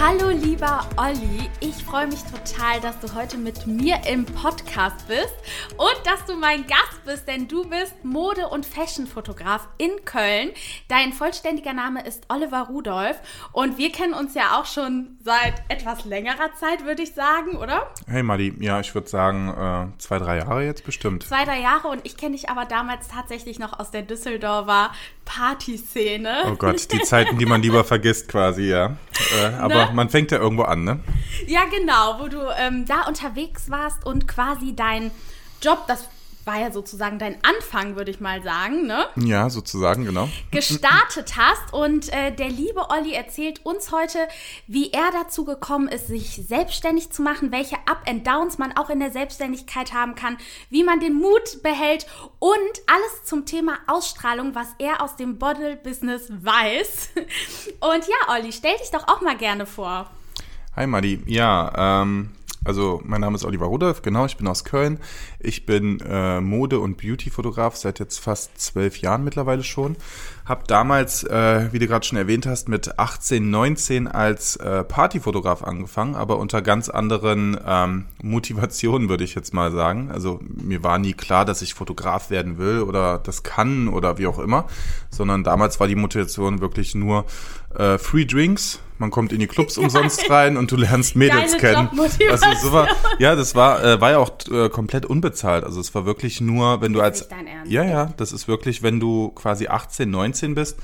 Hallo lieber Olli, ich freue mich total, dass du heute mit mir im Podcast bist und dass du mein Gast bist, denn du bist Mode- und Fashionfotograf in Köln. Dein vollständiger Name ist Oliver Rudolph und wir kennen uns ja auch schon seit etwas längerer Zeit, würde ich sagen, oder? Hey Madi, ja, ich würde sagen äh, zwei, drei Jahre jetzt bestimmt. Zwei, drei Jahre und ich kenne dich aber damals tatsächlich noch aus der Düsseldorfer Partyszene. Oh Gott, die Zeiten, die man lieber vergisst quasi, ja. Äh, aber ne? man fängt ja irgendwo an, ne? Ja, genau, wo du ähm, da unterwegs warst und quasi dein Job, das war ja sozusagen dein Anfang, würde ich mal sagen, ne? Ja, sozusagen, genau. Gestartet hast und äh, der liebe Olli erzählt uns heute, wie er dazu gekommen ist, sich selbstständig zu machen, welche Up and Downs man auch in der Selbstständigkeit haben kann, wie man den Mut behält und alles zum Thema Ausstrahlung, was er aus dem Bottle-Business weiß. Und ja, Olli, stell dich doch auch mal gerne vor. Hi Madi, ja, ähm, also mein Name ist Oliver Rudolph, genau, ich bin aus Köln. Ich bin äh, Mode- und Beauty-Fotograf seit jetzt fast zwölf Jahren mittlerweile schon. Hab damals, äh, wie du gerade schon erwähnt hast, mit 18, 19 als äh, Partyfotograf angefangen, aber unter ganz anderen ähm, Motivationen, würde ich jetzt mal sagen. Also mir war nie klar, dass ich Fotograf werden will oder das kann oder wie auch immer, sondern damals war die Motivation wirklich nur äh, Free Drinks, man kommt in die Clubs umsonst rein und du lernst Mädels kennen. Also so war, ja, das war, äh, war ja auch äh, komplett unbezahlt. Also es war wirklich nur, wenn du als. Nicht dein Ernst, ja, ja, das ist wirklich, wenn du quasi 18, 19 bist,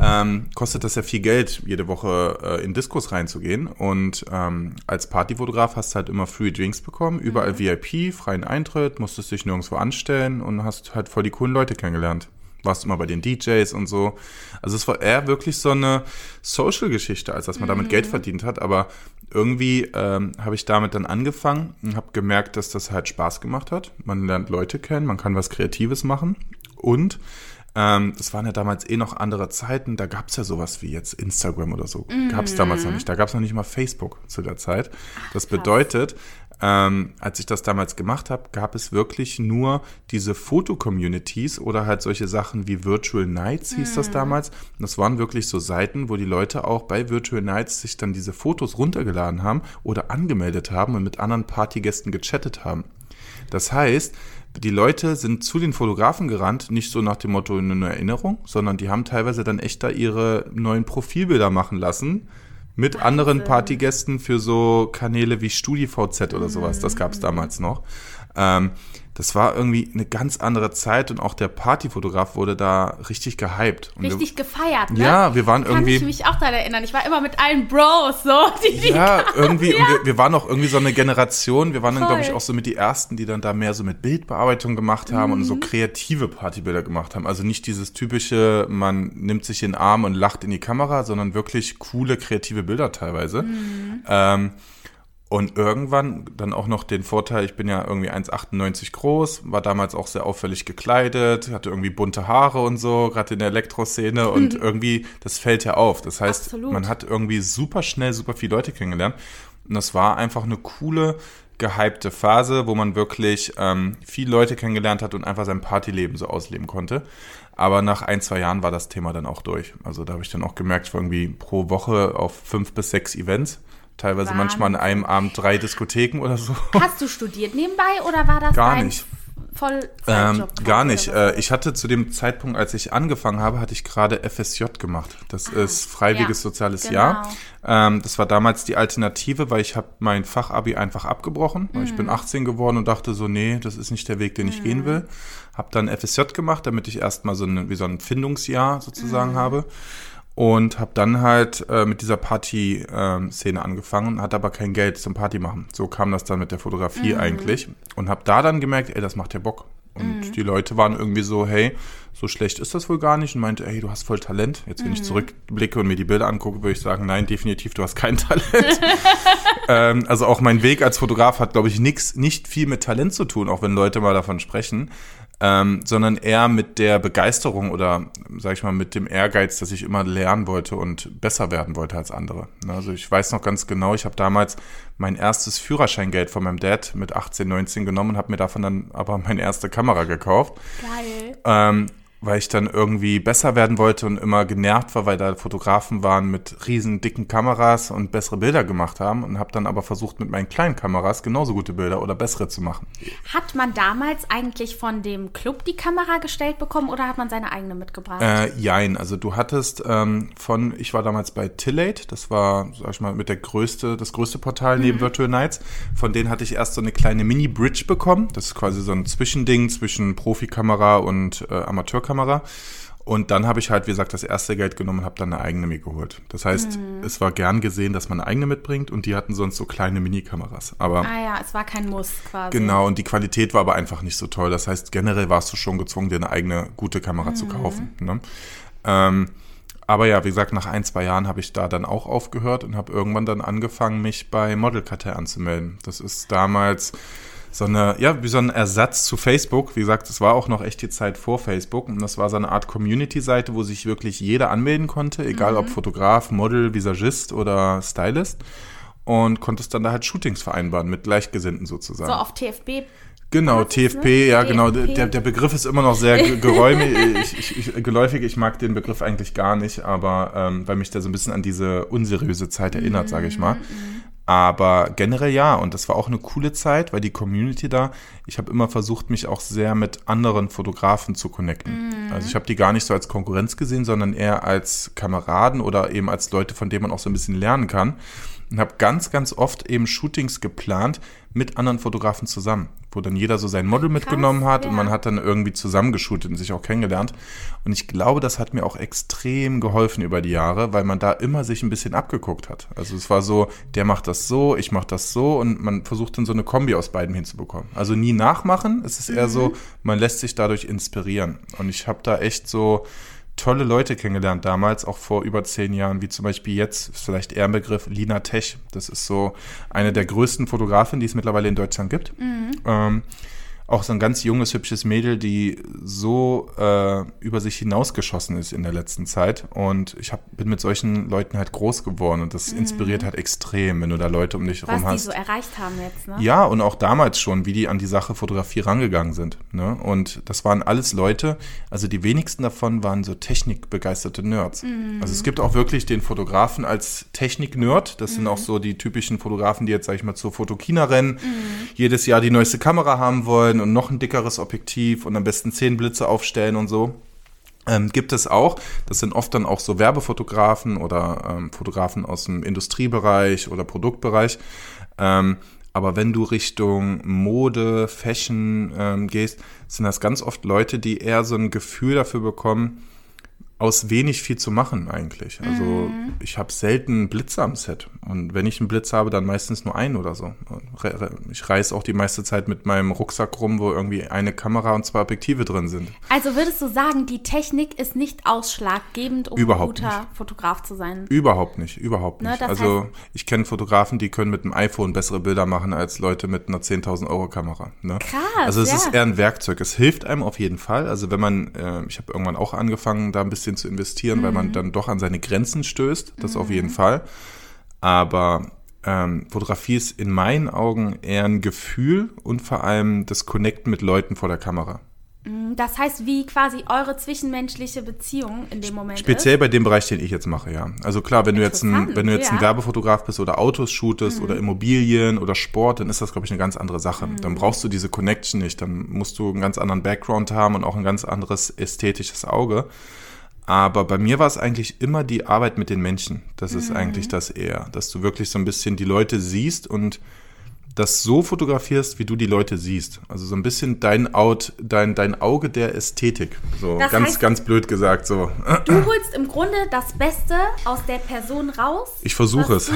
ähm, kostet das ja viel Geld, jede Woche äh, in Diskos reinzugehen. Und ähm, als Partyfotograf hast du halt immer Free Drinks bekommen, überall mhm. VIP, freien Eintritt, musstest dich nirgendwo anstellen und hast halt voll die coolen Leute kennengelernt warst immer bei den DJs und so. Also es war eher wirklich so eine Social-Geschichte, als dass man mhm. damit Geld verdient hat. Aber irgendwie ähm, habe ich damit dann angefangen und habe gemerkt, dass das halt Spaß gemacht hat. Man lernt Leute kennen, man kann was Kreatives machen und ähm, das waren ja damals eh noch andere Zeiten, da gab es ja sowas wie jetzt Instagram oder so. Mhm. Gab es damals noch nicht. Da gab es noch nicht mal Facebook zu der Zeit. Das bedeutet, ähm, als ich das damals gemacht habe, gab es wirklich nur diese Foto-Communities oder halt solche Sachen wie Virtual Nights hieß mhm. das damals. Und das waren wirklich so Seiten, wo die Leute auch bei Virtual Nights sich dann diese Fotos runtergeladen haben oder angemeldet haben und mit anderen Partygästen gechattet haben. Das heißt, die Leute sind zu den Fotografen gerannt, nicht so nach dem Motto eine Erinnerung, sondern die haben teilweise dann echt da ihre neuen Profilbilder machen lassen mit Wahnsinn. anderen Partygästen für so Kanäle wie StudiVZ oder sowas. Das gab es damals noch. Ähm, das war irgendwie eine ganz andere Zeit und auch der Partyfotograf wurde da richtig gehypt. Und richtig wir, gefeiert, ne? Ja, wir waren Kann irgendwie. Kann ich mich auch daran erinnern. Ich war immer mit allen Bros, so. Die, die ja, kamen. irgendwie. Ja. Und wir, wir, waren auch irgendwie so eine Generation. Wir waren dann, glaube ich, auch so mit die Ersten, die dann da mehr so mit Bildbearbeitung gemacht haben mhm. und so mhm. kreative Partybilder gemacht haben. Also nicht dieses typische, man nimmt sich in den Arm und lacht in die Kamera, sondern wirklich coole, kreative Bilder teilweise. Mhm. Ähm, und irgendwann dann auch noch den Vorteil, ich bin ja irgendwie 1,98 groß, war damals auch sehr auffällig gekleidet, hatte irgendwie bunte Haare und so, gerade in der Elektroszene und irgendwie, das fällt ja auf. Das heißt, Absolut. man hat irgendwie super schnell super viele Leute kennengelernt. Und das war einfach eine coole, gehypte Phase, wo man wirklich ähm, viele Leute kennengelernt hat und einfach sein Partyleben so ausleben konnte. Aber nach ein, zwei Jahren war das Thema dann auch durch. Also da habe ich dann auch gemerkt, ich war irgendwie pro Woche auf fünf bis sechs Events Teilweise Wahnsinn. manchmal an einem Abend drei Diskotheken oder so. Hast du studiert nebenbei oder war das Gar nicht. Vollzeitjob? Ähm, gar nicht. Äh, ich hatte zu dem Zeitpunkt, als ich angefangen habe, hatte ich gerade FSJ gemacht. Das ah, ist freiwilliges ja, soziales genau. Jahr. Ähm, das war damals die Alternative, weil ich habe mein Fachabi einfach abgebrochen. Mhm. Ich bin 18 mhm. geworden und dachte so, nee, das ist nicht der Weg, den ich mhm. gehen will. Habe dann FSJ gemacht, damit ich erstmal so, eine, wie so ein Findungsjahr sozusagen mhm. habe und habe dann halt äh, mit dieser Party-Szene ähm, angefangen, hatte aber kein Geld zum Party machen. So kam das dann mit der Fotografie mhm. eigentlich und habe da dann gemerkt, ey, das macht ja Bock. Und mhm. die Leute waren irgendwie so, hey, so schlecht ist das wohl gar nicht und meinte, hey, du hast voll Talent. Jetzt, wenn mhm. ich zurückblicke und mir die Bilder angucke, würde ich sagen, nein, definitiv, du hast kein Talent. ähm, also auch mein Weg als Fotograf hat, glaube ich, nix, nicht viel mit Talent zu tun, auch wenn Leute mal davon sprechen ähm, sondern eher mit der Begeisterung oder, sag ich mal, mit dem Ehrgeiz, dass ich immer lernen wollte und besser werden wollte als andere. Ne, also ich weiß noch ganz genau, ich habe damals mein erstes Führerscheingeld von meinem Dad mit 18, 19 genommen und habe mir davon dann aber meine erste Kamera gekauft. Geil. Ähm, weil ich dann irgendwie besser werden wollte und immer genervt war, weil da Fotografen waren mit riesen dicken Kameras und bessere Bilder gemacht haben und habe dann aber versucht mit meinen kleinen Kameras genauso gute Bilder oder bessere zu machen. Hat man damals eigentlich von dem Club die Kamera gestellt bekommen oder hat man seine eigene mitgebracht? Äh, jein, also du hattest ähm, von, ich war damals bei Tillate, das war, sag ich mal, mit der größte, das größte Portal neben mhm. Virtual Nights. Von denen hatte ich erst so eine kleine Mini-Bridge bekommen. Das ist quasi so ein Zwischending zwischen Profikamera und äh, Amateurkamera. Kamera. Und dann habe ich halt, wie gesagt, das erste Geld genommen und habe dann eine eigene mir geholt. Das heißt, mhm. es war gern gesehen, dass man eine eigene mitbringt und die hatten sonst so kleine Mini-Kameras. Aber ah ja, es war kein Muss quasi. Genau, und die Qualität war aber einfach nicht so toll. Das heißt, generell warst du schon gezwungen, dir eine eigene gute Kamera mhm. zu kaufen. Ne? Ähm, aber ja, wie gesagt, nach ein, zwei Jahren habe ich da dann auch aufgehört und habe irgendwann dann angefangen, mich bei Model Cutter anzumelden. Das ist damals so eine, ja, wie so ein Ersatz zu Facebook. Wie gesagt, es war auch noch echt die Zeit vor Facebook und das war so eine Art Community-Seite, wo sich wirklich jeder anmelden konnte, egal mhm. ob Fotograf, Model, Visagist oder Stylist und konntest dann da halt Shootings vereinbaren mit Gleichgesinnten sozusagen. So auf TFB Genau, TFP, ja, genau. Der, der Begriff ist immer noch sehr geräumig, ich, ich, ich, geläufig. Ich mag den Begriff eigentlich gar nicht, aber ähm, weil mich der so ein bisschen an diese unseriöse Zeit erinnert, sage ich mal. Aber generell ja, und das war auch eine coole Zeit, weil die Community da, ich habe immer versucht, mich auch sehr mit anderen Fotografen zu connecten. Mhm. Also ich habe die gar nicht so als Konkurrenz gesehen, sondern eher als Kameraden oder eben als Leute, von denen man auch so ein bisschen lernen kann. Und habe ganz, ganz oft eben Shootings geplant mit anderen Fotografen zusammen wo dann jeder so sein Model mitgenommen hat ja. und man hat dann irgendwie zusammengeshootet und sich auch kennengelernt. Und ich glaube, das hat mir auch extrem geholfen über die Jahre, weil man da immer sich ein bisschen abgeguckt hat. Also es war so, der macht das so, ich mach das so und man versucht dann so eine Kombi aus beiden hinzubekommen. Also nie nachmachen, es ist eher mhm. so, man lässt sich dadurch inspirieren. Und ich habe da echt so tolle Leute kennengelernt damals, auch vor über zehn Jahren, wie zum Beispiel jetzt, vielleicht eher ein Begriff, Lina Tech. Das ist so eine der größten Fotografinnen, die es mittlerweile in Deutschland gibt. Mhm. Ähm, auch so ein ganz junges, hübsches Mädel, die so äh, über sich hinausgeschossen ist in der letzten Zeit. Und ich hab, bin mit solchen Leuten halt groß geworden und das mhm. inspiriert halt extrem, wenn du da Leute um dich herum hast. Was die so erreicht haben jetzt, ne? Ja, und auch damals schon, wie die an die Sache Fotografie rangegangen sind. Ne? Und das waren alles Leute, also die wenigsten davon waren so technikbegeisterte Nerds. Mhm. Also es gibt auch wirklich den Fotografen als Technik-Nerd. Das mhm. sind auch so die typischen Fotografen, die jetzt, sag ich mal, zur Fotokina rennen, mhm. jedes Jahr die neueste Kamera haben wollen wollen und noch ein dickeres Objektiv und am besten zehn Blitze aufstellen und so. Ähm, gibt es auch. Das sind oft dann auch so Werbefotografen oder ähm, Fotografen aus dem Industriebereich oder Produktbereich. Ähm, aber wenn du Richtung Mode, Fashion ähm, gehst, sind das ganz oft Leute, die eher so ein Gefühl dafür bekommen, aus wenig viel zu machen eigentlich. Also mhm. ich habe selten Blitze am Set. Und wenn ich einen Blitz habe, dann meistens nur einen oder so. Ich reise auch die meiste Zeit mit meinem Rucksack rum, wo irgendwie eine Kamera und zwei Objektive drin sind. Also würdest du sagen, die Technik ist nicht ausschlaggebend, um überhaupt ein guter nicht. Fotograf zu sein? Überhaupt nicht, überhaupt ne, nicht. Ne, also ich kenne Fotografen, die können mit einem iPhone bessere Bilder machen als Leute mit einer 10.000 Euro Kamera. Ne? Krass. Also es ja. ist eher ein Werkzeug. Es hilft einem auf jeden Fall. Also wenn man, äh, ich habe irgendwann auch angefangen, da ein bisschen zu investieren, mhm. weil man mhm. dann doch an seine Grenzen stößt. Das mhm. auf jeden Fall. Aber ähm, Fotografie ist in meinen Augen eher ein Gefühl und vor allem das Connecten mit Leuten vor der Kamera. Mhm, das heißt, wie quasi eure zwischenmenschliche Beziehung in dem Moment Speziell ist? bei dem Bereich, den ich jetzt mache, ja. Also klar, wenn du jetzt ein, wenn du jetzt ja. ein Werbefotograf bist oder Autos shootest mhm. oder Immobilien oder Sport, dann ist das, glaube ich, eine ganz andere Sache. Mhm. Dann brauchst du diese Connection nicht. Dann musst du einen ganz anderen Background haben und auch ein ganz anderes ästhetisches Auge. Aber bei mir war es eigentlich immer die Arbeit mit den Menschen. Das ist mhm. eigentlich das eher, dass du wirklich so ein bisschen die Leute siehst und das so fotografierst, wie du die Leute siehst. Also so ein bisschen dein Out, dein, dein Auge der Ästhetik. So das ganz, heißt, ganz blöd gesagt. So. Du holst im Grunde das Beste aus der Person raus. Ich versuche es.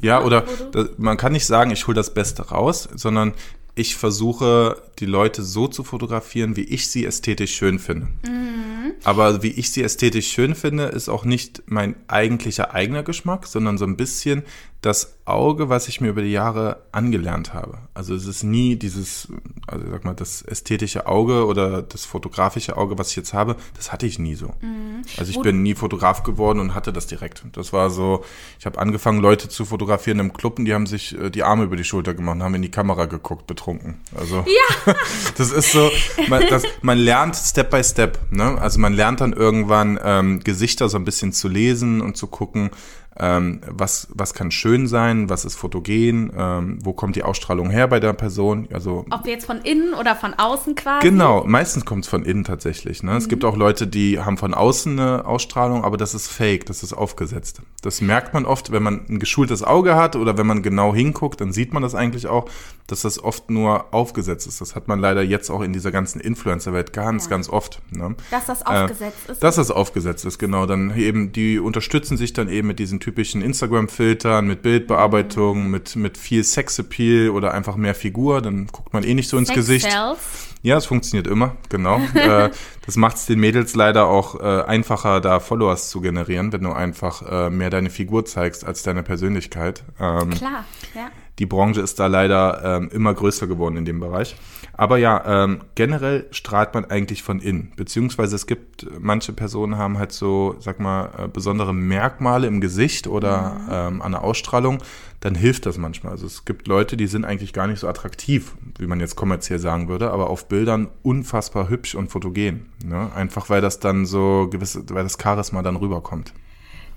Ja, oder das, man kann nicht sagen, ich hole das Beste raus, sondern ich versuche, die Leute so zu fotografieren, wie ich sie ästhetisch schön finde. Mhm. Aber wie ich sie ästhetisch schön finde, ist auch nicht mein eigentlicher eigener Geschmack, sondern so ein bisschen das Auge, was ich mir über die Jahre angelernt habe. Also es ist nie dieses, also sag mal, das ästhetische Auge oder das fotografische Auge, was ich jetzt habe, das hatte ich nie so. Mhm. Also ich Wo bin nie Fotograf geworden und hatte das direkt. Das war so, ich habe angefangen, Leute zu fotografieren im Club und die haben sich äh, die Arme über die Schulter gemacht und haben in die Kamera geguckt, betrunken. Also ja. das ist so, man, das, man lernt Step by Step. Ne? Also man lernt dann irgendwann ähm, Gesichter so ein bisschen zu lesen und zu gucken, ähm, was, was kann schön sein, was ist fotogen, ähm, wo kommt die Ausstrahlung her bei der Person. Also, Ob jetzt von innen oder von außen quasi? Genau, meistens kommt es von innen tatsächlich. Ne? Mhm. Es gibt auch Leute, die haben von außen eine Ausstrahlung, aber das ist fake, das ist aufgesetzt. Das merkt man oft, wenn man ein geschultes Auge hat oder wenn man genau hinguckt, dann sieht man das eigentlich auch, dass das oft nur aufgesetzt ist. Das hat man leider jetzt auch in dieser ganzen Influencer-Welt ganz, ja. ganz oft. Ne? Dass das aufgesetzt äh, ist. Dass das aufgesetzt ist, genau. Dann eben, die unterstützen sich dann eben mit diesen typischen Instagram-Filtern, mit Bildbearbeitung, mhm. mit, mit viel Sexappeal oder einfach mehr Figur, dann guckt man eh nicht so ins Sex Gesicht. Sells. Ja, es funktioniert immer, genau. äh, das macht es den Mädels leider auch äh, einfacher, da Followers zu generieren, wenn du einfach äh, mehr deine Figur zeigst als deine Persönlichkeit. Ähm, Klar, ja. Die Branche ist da leider ähm, immer größer geworden in dem Bereich. Aber ja, ähm, generell strahlt man eigentlich von innen. Beziehungsweise es gibt, manche Personen haben halt so, sag mal, äh, besondere Merkmale im Gesicht oder mhm. ähm, an der Ausstrahlung. Dann hilft das manchmal. Also es gibt Leute, die sind eigentlich gar nicht so attraktiv, wie man jetzt kommerziell sagen würde, aber auf Bildern unfassbar hübsch und fotogen. Ne? Einfach weil das dann so gewisse, weil das Charisma dann rüberkommt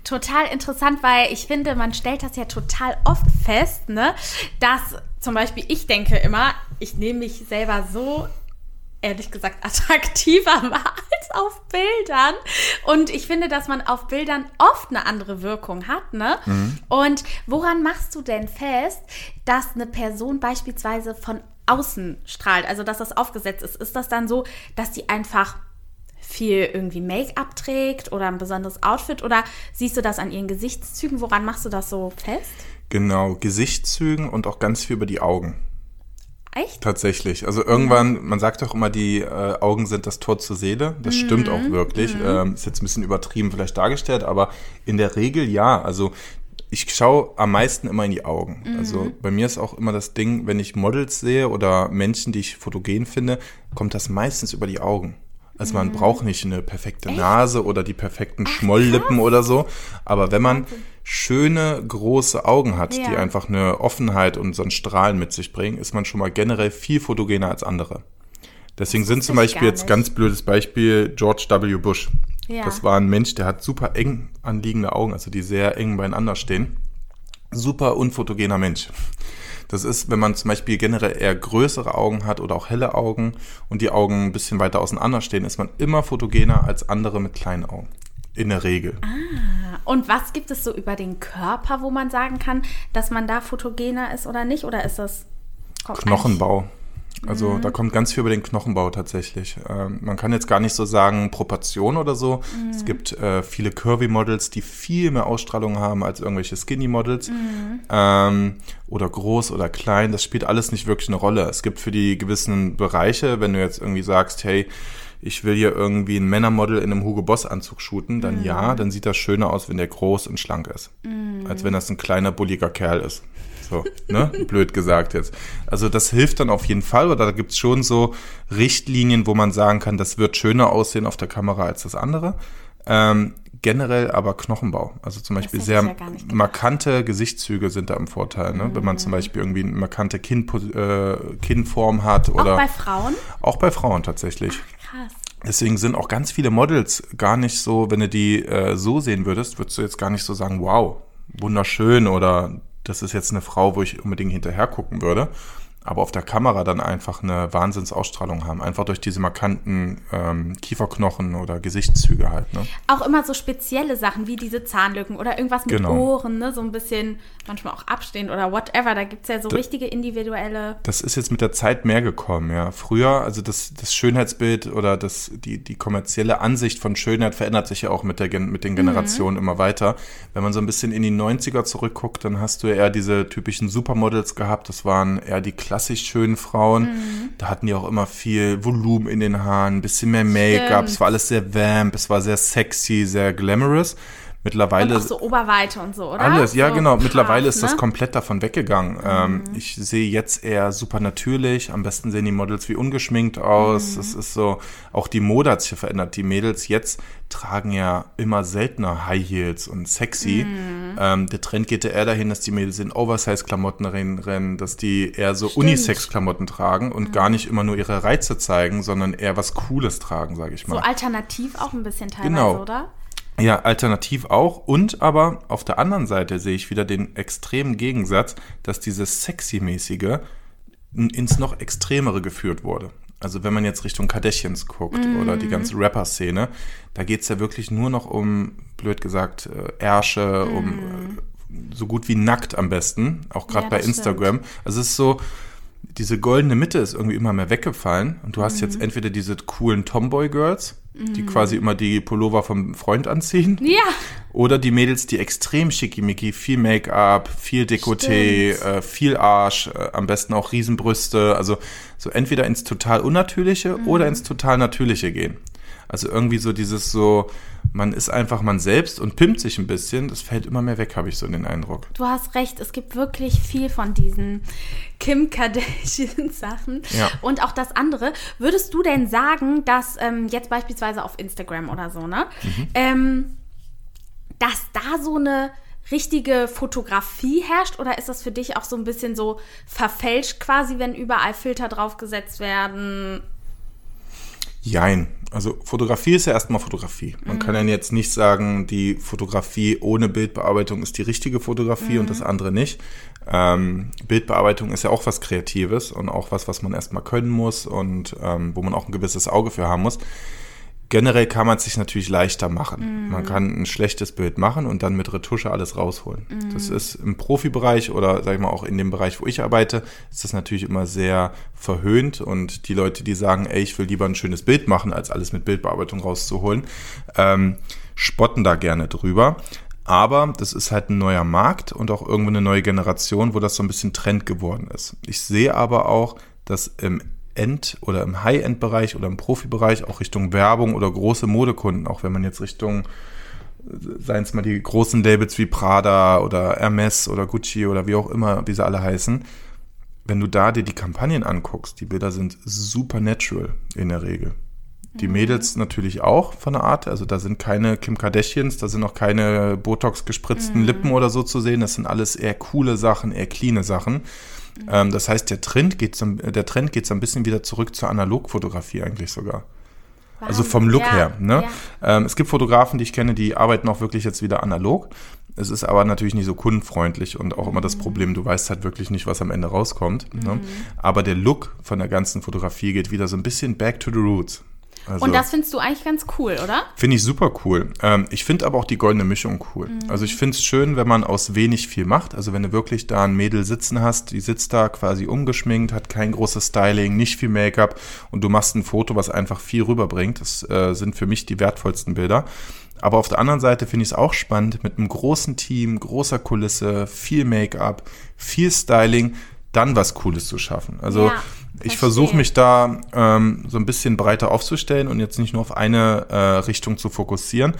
total interessant, weil ich finde, man stellt das ja total oft fest, ne, dass zum Beispiel ich denke immer, ich nehme mich selber so ehrlich gesagt attraktiver wahr als auf Bildern. Und ich finde, dass man auf Bildern oft eine andere Wirkung hat. Ne? Mhm. Und woran machst du denn fest, dass eine Person beispielsweise von außen strahlt, also dass das aufgesetzt ist? Ist das dann so, dass die einfach viel irgendwie Make-up trägt oder ein besonderes Outfit oder siehst du das an ihren Gesichtszügen? Woran machst du das so fest? Genau, Gesichtszügen und auch ganz viel über die Augen. Echt? Tatsächlich. Also irgendwann, man sagt doch immer, die äh, Augen sind das Tor zur Seele. Das mhm. stimmt auch wirklich. Mhm. Ähm, ist jetzt ein bisschen übertrieben vielleicht dargestellt, aber in der Regel ja. Also ich schaue am meisten immer in die Augen. Mhm. Also bei mir ist auch immer das Ding, wenn ich Models sehe oder Menschen, die ich fotogen finde, kommt das meistens über die Augen. Also man mhm. braucht nicht eine perfekte Echt? Nase oder die perfekten Ach, Schmolllippen oder so. Aber wenn man schöne, große Augen hat, ja. die einfach eine Offenheit und so ein Strahlen mit sich bringen, ist man schon mal generell viel fotogener als andere. Deswegen sind zum Beispiel jetzt ganz blödes Beispiel George W. Bush. Ja. Das war ein Mensch, der hat super eng anliegende Augen, also die sehr eng beieinander stehen. Super unfotogener Mensch. Das ist, wenn man zum Beispiel generell eher größere Augen hat oder auch helle Augen und die Augen ein bisschen weiter auseinander stehen, ist man immer fotogener als andere mit kleinen Augen. In der Regel. Ah, und was gibt es so über den Körper, wo man sagen kann, dass man da fotogener ist oder nicht? Oder ist das Knochenbau? Also mhm. da kommt ganz viel über den Knochenbau tatsächlich. Ähm, man kann jetzt gar nicht so sagen Proportion oder so. Mhm. Es gibt äh, viele Curvy-Models, die viel mehr Ausstrahlung haben als irgendwelche Skinny-Models. Mhm. Ähm, oder groß oder klein. Das spielt alles nicht wirklich eine Rolle. Es gibt für die gewissen Bereiche, wenn du jetzt irgendwie sagst, hey, ich will hier irgendwie ein Männermodel in einem Hugo Boss Anzug shooten, dann ja, mhm. dann sieht das schöner aus, wenn der groß und schlank ist. Mhm. Als wenn das ein kleiner, bulliger Kerl ist. So, ne? Blöd gesagt jetzt. Also das hilft dann auf jeden Fall, oder da gibt's schon so Richtlinien, wo man sagen kann, das wird schöner aussehen auf der Kamera als das andere. Ähm, generell aber Knochenbau. Also zum Beispiel sehr ja markante Gesichtszüge sind da im Vorteil. Ne? Mhm. Wenn man zum mhm. Beispiel irgendwie eine markante Kinn, äh, Kinnform hat. Oder auch bei Frauen? Auch bei Frauen tatsächlich. Ach, krass. Deswegen sind auch ganz viele Models gar nicht so, wenn du die äh, so sehen würdest, würdest du jetzt gar nicht so sagen, wow, wunderschön oder das ist jetzt eine Frau, wo ich unbedingt hinterher gucken würde aber auf der Kamera dann einfach eine Wahnsinnsausstrahlung haben. Einfach durch diese markanten ähm, Kieferknochen oder Gesichtszüge halt. Ne? Auch immer so spezielle Sachen wie diese Zahnlücken oder irgendwas mit genau. Ohren, ne? so ein bisschen manchmal auch abstehend oder whatever. Da gibt es ja so da, richtige individuelle. Das ist jetzt mit der Zeit mehr gekommen, ja. Früher, also das, das Schönheitsbild oder das, die, die kommerzielle Ansicht von Schönheit verändert sich ja auch mit, der, mit den mhm. Generationen mhm. immer weiter. Wenn man so ein bisschen in die 90er zurückguckt, dann hast du ja eher diese typischen Supermodels gehabt. Das waren eher die Klassen klassisch schönen Frauen. Mhm. Da hatten die auch immer viel Volumen in den Haaren, ein bisschen mehr Make-up. Es war alles sehr vamp, es war sehr sexy, sehr glamorous. Mittlerweile. Und auch so Oberweite und so, oder? Alles, ja, so genau. Krass, Mittlerweile ist ne? das komplett davon weggegangen. Mhm. Ähm, ich sehe jetzt eher super natürlich. Am besten sehen die Models wie ungeschminkt aus. Es mhm. ist so, auch die Mode hat sich verändert. Die Mädels jetzt tragen ja immer seltener High Heels und sexy. Mhm. Ähm, der Trend geht ja eher dahin, dass die Mädels in Oversize-Klamotten rennen, dass die eher so Unisex-Klamotten tragen und mhm. gar nicht immer nur ihre Reize zeigen, sondern eher was Cooles tragen, sage ich mal. So alternativ auch ein bisschen teilweise, genau. oder? Ja, alternativ auch. Und aber auf der anderen Seite sehe ich wieder den extremen Gegensatz, dass dieses Sexy-mäßige ins noch extremere geführt wurde. Also wenn man jetzt Richtung Kardashians guckt mm. oder die ganze Rapper-Szene, da geht's ja wirklich nur noch um, blöd gesagt, äh, Ärsche, mm. um äh, so gut wie nackt am besten, auch gerade ja, bei Instagram. Stimmt. Also es ist so, diese goldene Mitte ist irgendwie immer mehr weggefallen und du hast mm. jetzt entweder diese coolen Tomboy-Girls, die quasi immer die Pullover vom Freund anziehen. Ja. Oder die Mädels, die extrem schickimicki, viel Make-up, viel Dekolleté, äh, viel Arsch, äh, am besten auch Riesenbrüste. Also so entweder ins total Unnatürliche mhm. oder ins total Natürliche gehen. Also irgendwie so dieses so, man ist einfach man selbst und pimmt sich ein bisschen. Das fällt immer mehr weg, habe ich so den Eindruck. Du hast recht, es gibt wirklich viel von diesen Kim Kardashian-Sachen. Ja. Und auch das andere. Würdest du denn sagen, dass ähm, jetzt beispielsweise auf Instagram oder so, ne? Mhm. Ähm, dass da so eine richtige Fotografie herrscht oder ist das für dich auch so ein bisschen so verfälscht quasi, wenn überall Filter draufgesetzt werden? Jein. Also Fotografie ist ja erstmal Fotografie. Man mhm. kann ja jetzt nicht sagen, die Fotografie ohne Bildbearbeitung ist die richtige Fotografie mhm. und das andere nicht. Ähm, Bildbearbeitung ist ja auch was Kreatives und auch was, was man erstmal können muss und ähm, wo man auch ein gewisses Auge für haben muss. Generell kann man es sich natürlich leichter machen. Mm. Man kann ein schlechtes Bild machen und dann mit Retusche alles rausholen. Mm. Das ist im Profibereich oder sag ich mal auch in dem Bereich, wo ich arbeite, ist das natürlich immer sehr verhöhnt und die Leute, die sagen, ey, ich will lieber ein schönes Bild machen, als alles mit Bildbearbeitung rauszuholen, ähm, spotten da gerne drüber. Aber das ist halt ein neuer Markt und auch irgendwo eine neue Generation, wo das so ein bisschen Trend geworden ist. Ich sehe aber auch, dass im End- oder im High-End-Bereich oder im Profibereich, auch Richtung Werbung oder große Modekunden, auch wenn man jetzt Richtung, seien es mal die großen Labels wie Prada oder Hermes oder Gucci oder wie auch immer, wie sie alle heißen, wenn du da dir die Kampagnen anguckst, die Bilder sind super natural in der Regel. Die mhm. Mädels natürlich auch von der Art. Also da sind keine Kim Kardashians, da sind auch keine Botox gespritzten mhm. Lippen oder so zu sehen. Das sind alles eher coole Sachen, eher cleane Sachen. Ähm, das heißt, der Trend, geht so, der Trend geht so ein bisschen wieder zurück zur Analogfotografie eigentlich sogar. Wow. Also vom Look ja, her. Ne? Ja. Ähm, es gibt Fotografen, die ich kenne, die arbeiten auch wirklich jetzt wieder analog. Es ist aber natürlich nicht so kundenfreundlich und auch immer das mhm. Problem, du weißt halt wirklich nicht, was am Ende rauskommt. Ne? Mhm. Ne? Aber der Look von der ganzen Fotografie geht wieder so ein bisschen back to the roots. Also, und das findest du eigentlich ganz cool, oder? Finde ich super cool. Ähm, ich finde aber auch die goldene Mischung cool. Mhm. Also ich finde es schön, wenn man aus wenig viel macht. Also wenn du wirklich da ein Mädel sitzen hast, die sitzt da quasi umgeschminkt, hat kein großes Styling, nicht viel Make-up und du machst ein Foto, was einfach viel rüberbringt. Das äh, sind für mich die wertvollsten Bilder. Aber auf der anderen Seite finde ich es auch spannend, mit einem großen Team, großer Kulisse, viel Make-up, viel Styling, dann was Cooles zu schaffen. Also ja ich versuche mich da ähm, so ein bisschen breiter aufzustellen und jetzt nicht nur auf eine äh, Richtung zu fokussieren.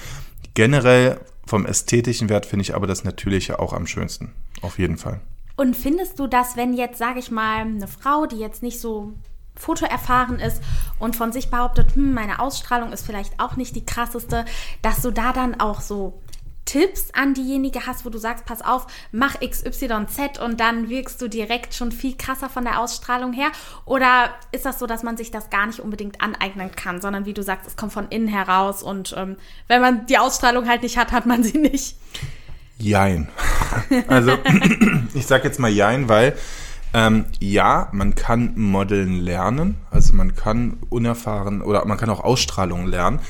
Generell vom ästhetischen Wert finde ich aber das Natürliche auch am schönsten. Auf jeden Fall. Und findest du, dass wenn jetzt, sage ich mal, eine Frau, die jetzt nicht so fotoerfahren ist und von sich behauptet, hm, meine Ausstrahlung ist vielleicht auch nicht die krasseste, dass du da dann auch so Tipps an diejenige hast, wo du sagst, pass auf, mach XYZ und dann wirkst du direkt schon viel krasser von der Ausstrahlung her? Oder ist das so, dass man sich das gar nicht unbedingt aneignen kann, sondern wie du sagst, es kommt von innen heraus und ähm, wenn man die Ausstrahlung halt nicht hat, hat man sie nicht? Jein. Also ich sag jetzt mal Jein, weil ähm, ja, man kann Modeln lernen, also man kann unerfahren oder man kann auch Ausstrahlung lernen.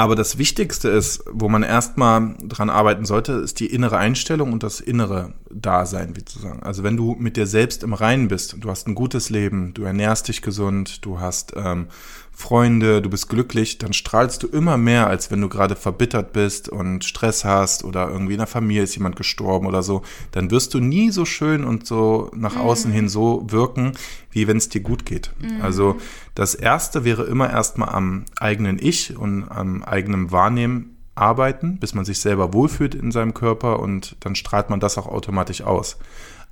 Aber das Wichtigste ist, wo man erstmal dran arbeiten sollte, ist die innere Einstellung und das innere Dasein, wie zu sagen. Also wenn du mit dir selbst im Reinen bist, du hast ein gutes Leben, du ernährst dich gesund, du hast ähm, Freunde, du bist glücklich, dann strahlst du immer mehr, als wenn du gerade verbittert bist und Stress hast oder irgendwie in der Familie ist jemand gestorben oder so. Dann wirst du nie so schön und so nach mhm. außen hin so wirken, wie wenn es dir gut geht. Mhm. Also das Erste wäre immer erstmal am eigenen Ich und am eigenen Wahrnehmen arbeiten, bis man sich selber wohlfühlt in seinem Körper und dann strahlt man das auch automatisch aus.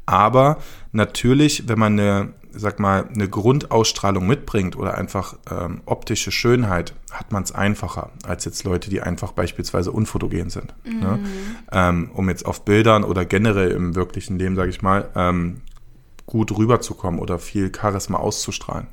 Aber natürlich, wenn man eine sag mal, eine Grundausstrahlung mitbringt oder einfach ähm, optische Schönheit, hat man es einfacher als jetzt Leute, die einfach beispielsweise unfotogen sind. Ne? Mhm. Ne? Ähm, um jetzt auf Bildern oder generell im wirklichen Leben, sage ich mal, ähm, gut rüberzukommen oder viel Charisma auszustrahlen.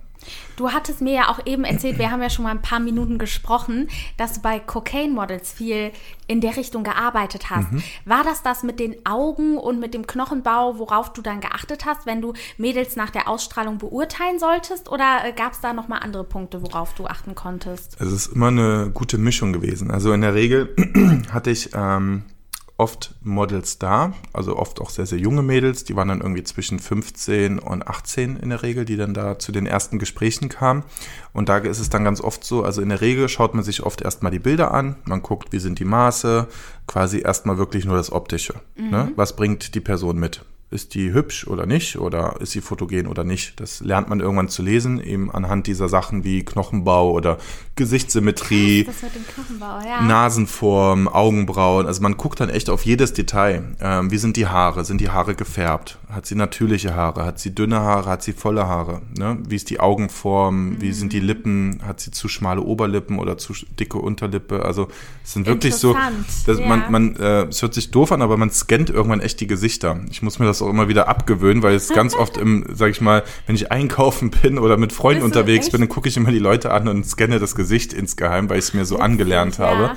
Du hattest mir ja auch eben erzählt, wir haben ja schon mal ein paar Minuten gesprochen, dass du bei Cocaine Models viel in der Richtung gearbeitet hast. Mhm. War das das mit den Augen und mit dem Knochenbau, worauf du dann geachtet hast, wenn du Mädels nach der Ausstrahlung beurteilen solltest? Oder äh, gab es da nochmal andere Punkte, worauf du achten konntest? Es ist immer eine gute Mischung gewesen. Also in der Regel hatte ich ähm, oft Models da, also oft auch sehr, sehr junge Mädels, die waren dann irgendwie zwischen 15 und 18 in der Regel, die dann da zu den ersten Gesprächen kamen. Und da ist es dann ganz oft so, also in der Regel schaut man sich oft erstmal die Bilder an, man guckt, wie sind die Maße, quasi erstmal wirklich nur das Optische. Ne? Mhm. Ne? Was bringt die Person mit? Ist die hübsch oder nicht oder ist sie fotogen oder nicht. Das lernt man irgendwann zu lesen, eben anhand dieser Sachen wie Knochenbau oder Gesichtssymmetrie, Knochenbau, ja. Nasenform, Augenbrauen. Also man guckt dann echt auf jedes Detail. Ähm, wie sind die Haare? Sind die Haare gefärbt? Hat sie natürliche Haare? Hat sie dünne Haare? Hat sie volle Haare? Ne? Wie ist die Augenform? Mhm. Wie sind die Lippen? Hat sie zu schmale Oberlippen oder zu dicke Unterlippe? Also es sind wirklich so, dass ja. man, man äh, es hört sich doof an, aber man scannt irgendwann echt die Gesichter. Ich muss mir das auch immer wieder abgewöhnen, weil es ganz oft im, sag ich mal, wenn ich einkaufen bin oder mit Freunden unterwegs bin, dann gucke ich immer die Leute an und scanne das Gesicht insgeheim, weil ich es mir so angelernt ja. habe.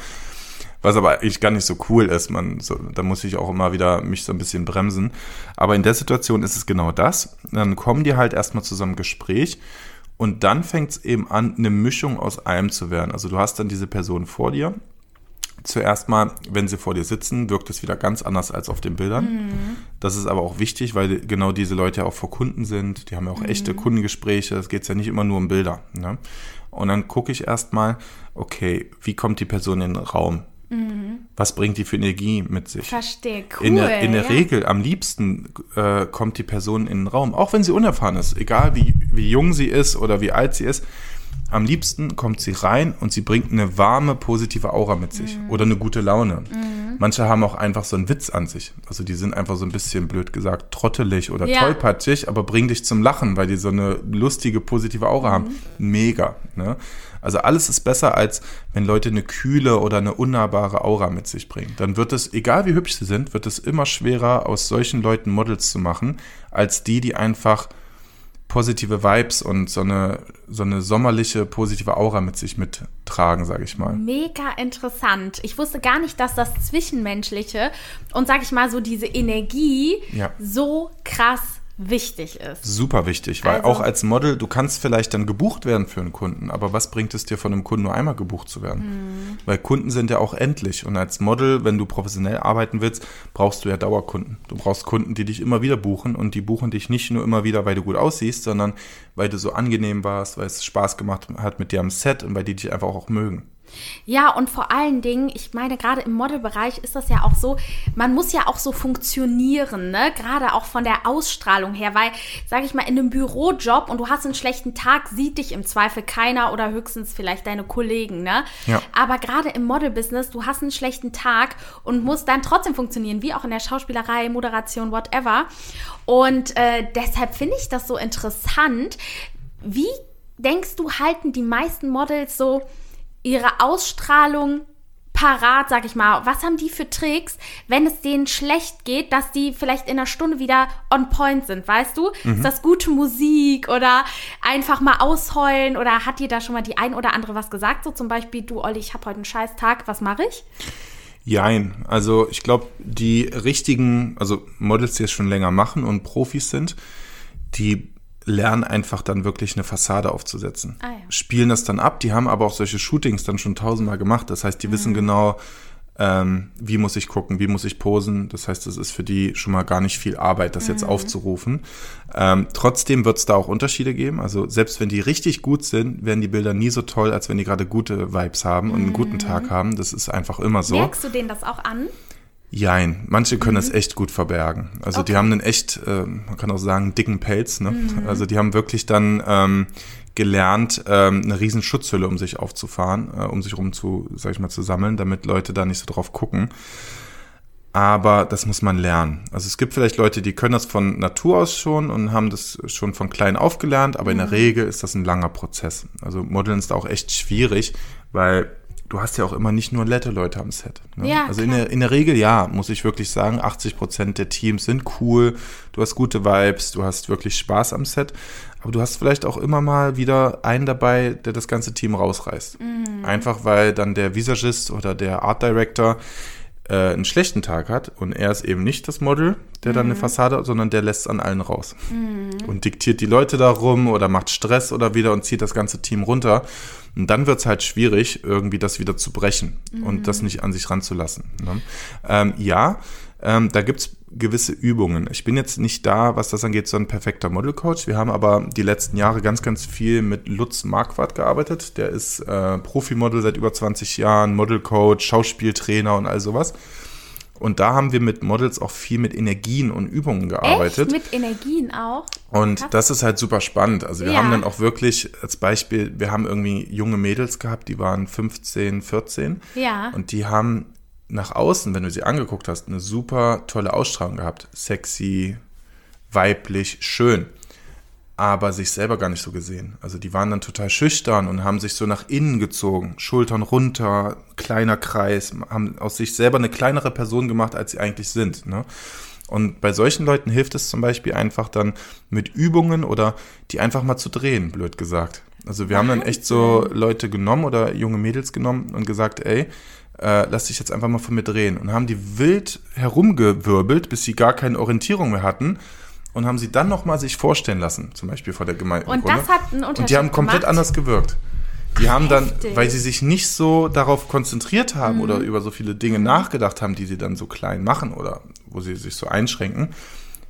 Was aber eigentlich gar nicht so cool ist. Man, so, da muss ich auch immer wieder mich so ein bisschen bremsen. Aber in der Situation ist es genau das. Dann kommen die halt erstmal zu so einem Gespräch und dann fängt es eben an, eine Mischung aus allem zu werden. Also du hast dann diese Person vor dir zuerst mal, wenn sie vor dir sitzen, wirkt es wieder ganz anders als auf den Bildern. Mhm. Das ist aber auch wichtig, weil genau diese Leute ja auch vor Kunden sind. Die haben ja auch mhm. echte Kundengespräche. Es geht ja nicht immer nur um Bilder. Ne? Und dann gucke ich erstmal, okay, wie kommt die Person in den Raum? Mhm. Was bringt die für Energie mit sich? Verstehe, cool. In der, in der ja. Regel, am liebsten äh, kommt die Person in den Raum, auch wenn sie unerfahren ist, egal wie, wie jung sie ist oder wie alt sie ist am liebsten kommt sie rein und sie bringt eine warme, positive Aura mit sich mhm. oder eine gute Laune. Mhm. Manche haben auch einfach so einen Witz an sich. Also die sind einfach so ein bisschen blöd gesagt trottelig oder ja. tollpatschig, aber bringen dich zum Lachen, weil die so eine lustige, positive Aura mhm. haben. Mega. Ne? Also alles ist besser, als wenn Leute eine kühle oder eine unnahbare Aura mit sich bringen. Dann wird es, egal wie hübsch sie sind, wird es immer schwerer, aus solchen Leuten Models zu machen, als die, die einfach positive Vibes und so eine, so eine sommerliche, positive Aura mit sich mittragen, sage ich mal. Mega interessant. Ich wusste gar nicht, dass das Zwischenmenschliche und, sage ich mal, so diese Energie ja. so krass wichtig ist. Super wichtig, weil also, auch als Model, du kannst vielleicht dann gebucht werden für einen Kunden, aber was bringt es dir von einem Kunden nur einmal gebucht zu werden? Mhm. Weil Kunden sind ja auch endlich und als Model, wenn du professionell arbeiten willst, brauchst du ja Dauerkunden. Du brauchst Kunden, die dich immer wieder buchen und die buchen dich nicht nur immer wieder, weil du gut aussiehst, sondern weil du so angenehm warst, weil es Spaß gemacht hat mit dir am Set und weil die dich einfach auch mögen. Ja, und vor allen Dingen, ich meine, gerade im Modelbereich ist das ja auch so, man muss ja auch so funktionieren, ne? Gerade auch von der Ausstrahlung her, weil, sage ich mal, in einem Bürojob und du hast einen schlechten Tag, sieht dich im Zweifel keiner oder höchstens vielleicht deine Kollegen, ne? Ja. Aber gerade im Modelbusiness, du hast einen schlechten Tag und musst dann trotzdem funktionieren, wie auch in der Schauspielerei, Moderation, whatever. Und äh, deshalb finde ich das so interessant. Wie denkst du, halten die meisten Models so ihre Ausstrahlung parat, sag ich mal. Was haben die für Tricks, wenn es denen schlecht geht, dass die vielleicht in einer Stunde wieder on point sind, weißt du? Mhm. Ist das gute Musik oder einfach mal ausheulen oder hat dir da schon mal die ein oder andere was gesagt? So zum Beispiel, du Olli, ich habe heute einen scheiß Tag, was mache ich? Jein, also ich glaube, die richtigen, also Models, die es schon länger machen und Profis sind, die lernen einfach dann wirklich eine Fassade aufzusetzen. Ah, ja. Spielen das dann ab. Die haben aber auch solche Shootings dann schon tausendmal gemacht. Das heißt, die wissen genau, ähm, wie muss ich gucken, wie muss ich posen. Das heißt, es ist für die schon mal gar nicht viel Arbeit, das jetzt aufzurufen. Ähm, trotzdem wird es da auch Unterschiede geben. Also selbst wenn die richtig gut sind, werden die Bilder nie so toll, als wenn die gerade gute Vibes haben und einen guten Tag haben. Das ist einfach immer so. Merkst du denen das auch an? Jein, manche können es echt gut verbergen. Also die Okay. haben einen echt, äh, man kann auch sagen, dicken Pelz. Ne? Also die haben wirklich dann ähm, gelernt, ähm, eine riesen Schutzhülle um sich aufzufahren, äh, um sich rum zu, sag ich mal, zu sammeln, damit Leute da nicht so drauf gucken. Aber das muss man lernen. Also es gibt vielleicht Leute, die können das von Natur aus schon und haben das schon von klein auf gelernt, aber in der Regel ist das ein langer Prozess. Also Modeln ist auch echt schwierig, weil du hast ja auch immer nicht nur nette Leute am Set. Ne? Ja, also in der, in der Regel ja, muss ich wirklich sagen, 80 Prozent der Teams sind cool, du hast gute Vibes, du hast wirklich Spaß am Set, aber du hast vielleicht auch immer mal wieder einen dabei, der das ganze Team rausreißt. Mhm. Einfach weil dann der Visagist oder der Art Director äh, einen schlechten Tag hat und er ist eben nicht das Model, der dann eine Mhm. Fassade hat, sondern der lässt es an allen raus und diktiert die Leute darum oder macht Stress oder wieder und zieht das ganze Team runter. Und dann wird es halt schwierig, irgendwie das wieder zu brechen und das nicht an sich ranzulassen. Ne? Ähm, ja, ähm, da gibt's gewisse Übungen. Ich bin jetzt nicht da, was das angeht, so ein perfekter Modelcoach. Wir haben aber die letzten Jahre ganz, ganz viel mit Lutz Marquardt gearbeitet. Der ist äh, Profimodel seit über 20 Jahren, Modelcoach, Schauspieltrainer und all sowas. Und da haben wir mit Models auch viel mit Energien und Übungen gearbeitet. Echt? Mit Energien auch? Und Krass. das ist halt super spannend. Also wir Ja. haben dann auch wirklich als Beispiel, wir haben irgendwie junge Mädels gehabt, die waren 15, 14. Ja. Und die haben nach außen, wenn du sie angeguckt hast, eine super tolle Ausstrahlung gehabt. Sexy, weiblich, schön. Aber sich selber gar nicht so gesehen. Also die waren dann total schüchtern und haben sich so nach innen gezogen. Schultern runter, kleiner Kreis, haben aus sich selber eine kleinere Person gemacht, als sie eigentlich sind. Ne? Und bei solchen Leuten hilft es zum Beispiel einfach dann mit Übungen oder die einfach mal zu drehen, blöd gesagt. Also wir haben dann echt so Leute genommen oder junge Mädels genommen und gesagt, ey, äh, lass dich jetzt einfach mal von mir drehen. Und haben die wild herumgewirbelt, bis sie gar keine Orientierung mehr hatten. Und haben sie dann nochmal sich vorstellen lassen, zum Beispiel vor der Gemeinde. Und das hat einen Unterschied Und die haben komplett gemacht? anders gewirkt. Die haben dann, Heftig. weil sie sich nicht so darauf konzentriert haben Mhm. oder über so viele Dinge nachgedacht haben, die sie dann so klein machen oder wo sie sich so einschränken,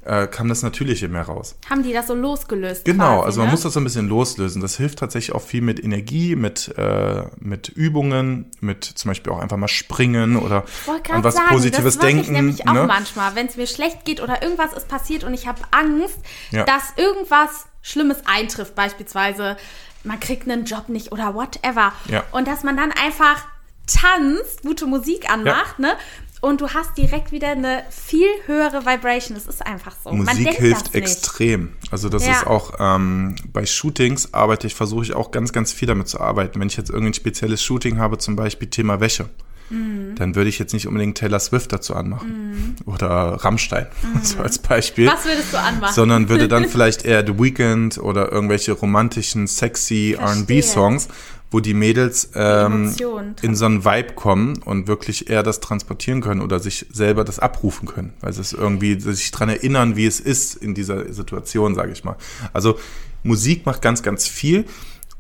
äh, kam das Natürliche mehr raus. Haben die das so losgelöst? Genau, quasi, also man ne? muss das so ein bisschen loslösen. Das hilft tatsächlich auch viel mit Energie, mit, äh, mit Übungen, mit zum Beispiel auch einfach mal springen oder an was sagen, Positives das denken. ich nämlich auch ne? manchmal, wenn es mir schlecht geht oder irgendwas ist passiert und ich habe Angst, Ja. dass irgendwas Schlimmes eintrifft, beispielsweise man kriegt einen Job nicht oder whatever. Ja. Und dass man dann einfach tanzt, gute Musik anmacht, ne? Und du hast direkt wieder eine viel höhere Vibration. Es ist einfach so. Musik hilft das extrem. Also das Ja. ist auch ähm, bei Shootings arbeite ich, versuche ich auch ganz, ganz viel damit zu arbeiten. Wenn ich jetzt irgendein spezielles Shooting habe, zum Beispiel Thema Wäsche, Mhm. dann würde ich jetzt nicht unbedingt Taylor Swift dazu anmachen oder Rammstein, so als Beispiel. Mhm. Was würdest du anmachen? sondern würde dann vielleicht eher The Weeknd oder irgendwelche romantischen, sexy. R&B-Songs, wo die Mädels ähm, in so einen Vibe kommen und wirklich eher das transportieren können oder sich selber das abrufen können, weil sie es irgendwie sich dran erinnern, wie es ist in dieser Situation, sage ich mal. Also Musik macht ganz, ganz viel.